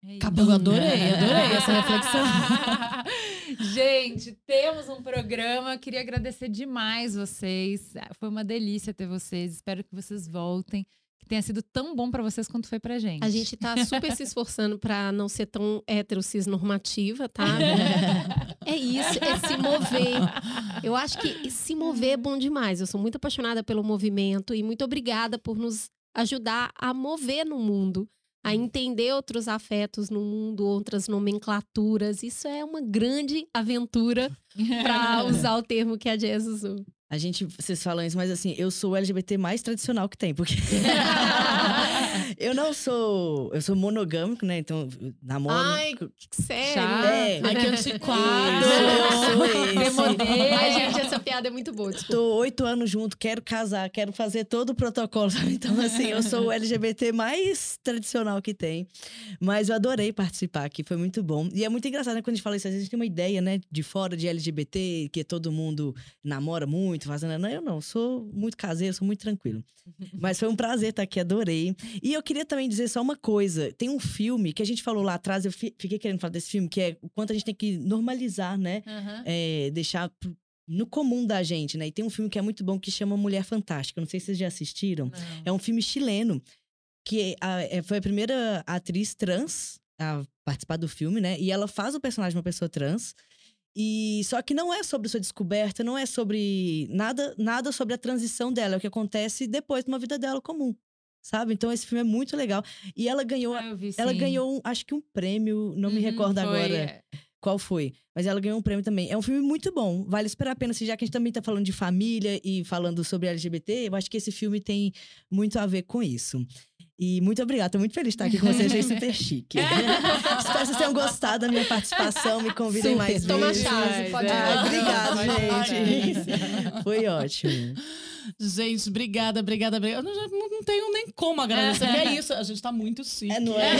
É Acabou. Eu adorei, adorei essa reflexão. Gente, temos um programa. Queria agradecer demais vocês. Foi uma delícia ter vocês. Espero que vocês voltem. Que tenha sido tão bom pra vocês quanto foi pra gente. A gente tá super se esforçando para não ser tão heterocis normativa, tá? É isso, é se mover. Eu acho que se mover é bom demais. Eu sou muito apaixonada pelo movimento e muito obrigada por nos ajudar a mover no mundo, a entender outros afetos no mundo, outras nomenclaturas. Isso é uma grande aventura para usar o termo que a Jess usou. A gente, vocês falam isso, mas assim, eu sou o LGBT mais tradicional que tem, porque. Eu não sou. Eu sou monogâmico, né? Então, namoro. Ai, que sério. Chato. É. Ai, que antiquado. Eu sou. Ai, gente, essa piada é muito boa. Desculpa. Tô oito anos junto, quero casar, quero fazer todo o protocolo, sabe? Então, assim, eu sou o LGBT mais tradicional que tem. Mas eu adorei participar aqui, foi muito bom. E é muito engraçado, né? Quando a gente fala isso, às vezes a gente tem uma ideia, né? De fora de LGBT, que todo mundo namora muito, fazendo. Não, eu não, sou muito caseiro, sou muito tranquilo. Mas foi um prazer estar aqui, adorei. E eu queria também dizer só uma coisa: tem um filme que a gente falou lá atrás, eu fi- fiquei querendo falar desse filme, que é o quanto a gente tem que normalizar, né? Aham. é, deixar no comum da gente, né? E tem um filme que é muito bom que chama Mulher Fantástica. Não sei se vocês já assistiram. Não. É um filme chileno que a- é- foi a primeira atriz trans a participar do filme, né? E ela faz o personagem de uma pessoa trans. E só que não é sobre sua descoberta, não é sobre nada, nada sobre a transição dela, é o que acontece depois de uma vida dela comum. Sabe? Então esse filme é muito legal. E ela ganhou, Ah, vi, ela ganhou, um- acho que um prêmio, não me Uhum, recordo foi, agora é. qual foi. Mas ela ganhou um prêmio também. É um filme muito bom. Vale super a pena. assim, já que a gente também tá falando de família e falando sobre LGBT, eu acho que esse filme tem muito a ver com isso. E muito obrigada. Tô muito feliz de estar aqui com vocês. Achei super chique. Espero que vocês tenham gostado da minha participação. Me convidem Super. mais Toma vezes. chave, pode. Ah, ir. gente. Foi ótimo. Gente, obrigada, obrigada, obrigada. Eu não, não tenho nem como agradecer. é isso, a gente tá muito chique. É, não é?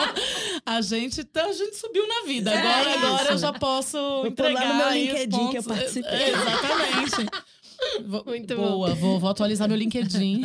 a, gente tá, a gente subiu na vida. É Agora, isso. agora eu já posso Vou entregar no meu LinkedIn que eu participei. É, Exatamente. Vou- Muito bom. Boa, vou, vou atualizar meu LinkedIn.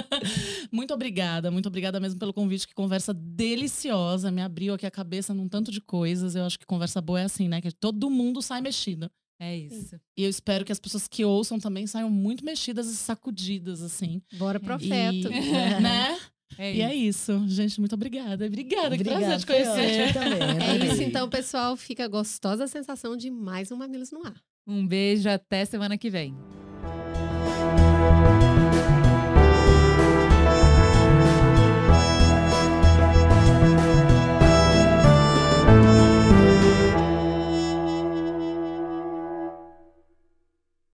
muito obrigada, muito obrigada mesmo pelo convite. Que conversa deliciosa. Me abriu aqui a cabeça num tanto de coisas. Eu acho que conversa boa é assim, né? Que todo mundo sai mexido. É isso. E eu espero que as pessoas que ouçam também saiam muito mexidas e sacudidas, assim. Bora pro afeto. E, né? É E é isso. Gente, muito obrigada. Obrigada, que Obrigada, prazer te conhecer. ótimo também. É isso, então, pessoal. Fica a gostosa sensação de mais um Mamilos no Ar. Um beijo, até semana que vem.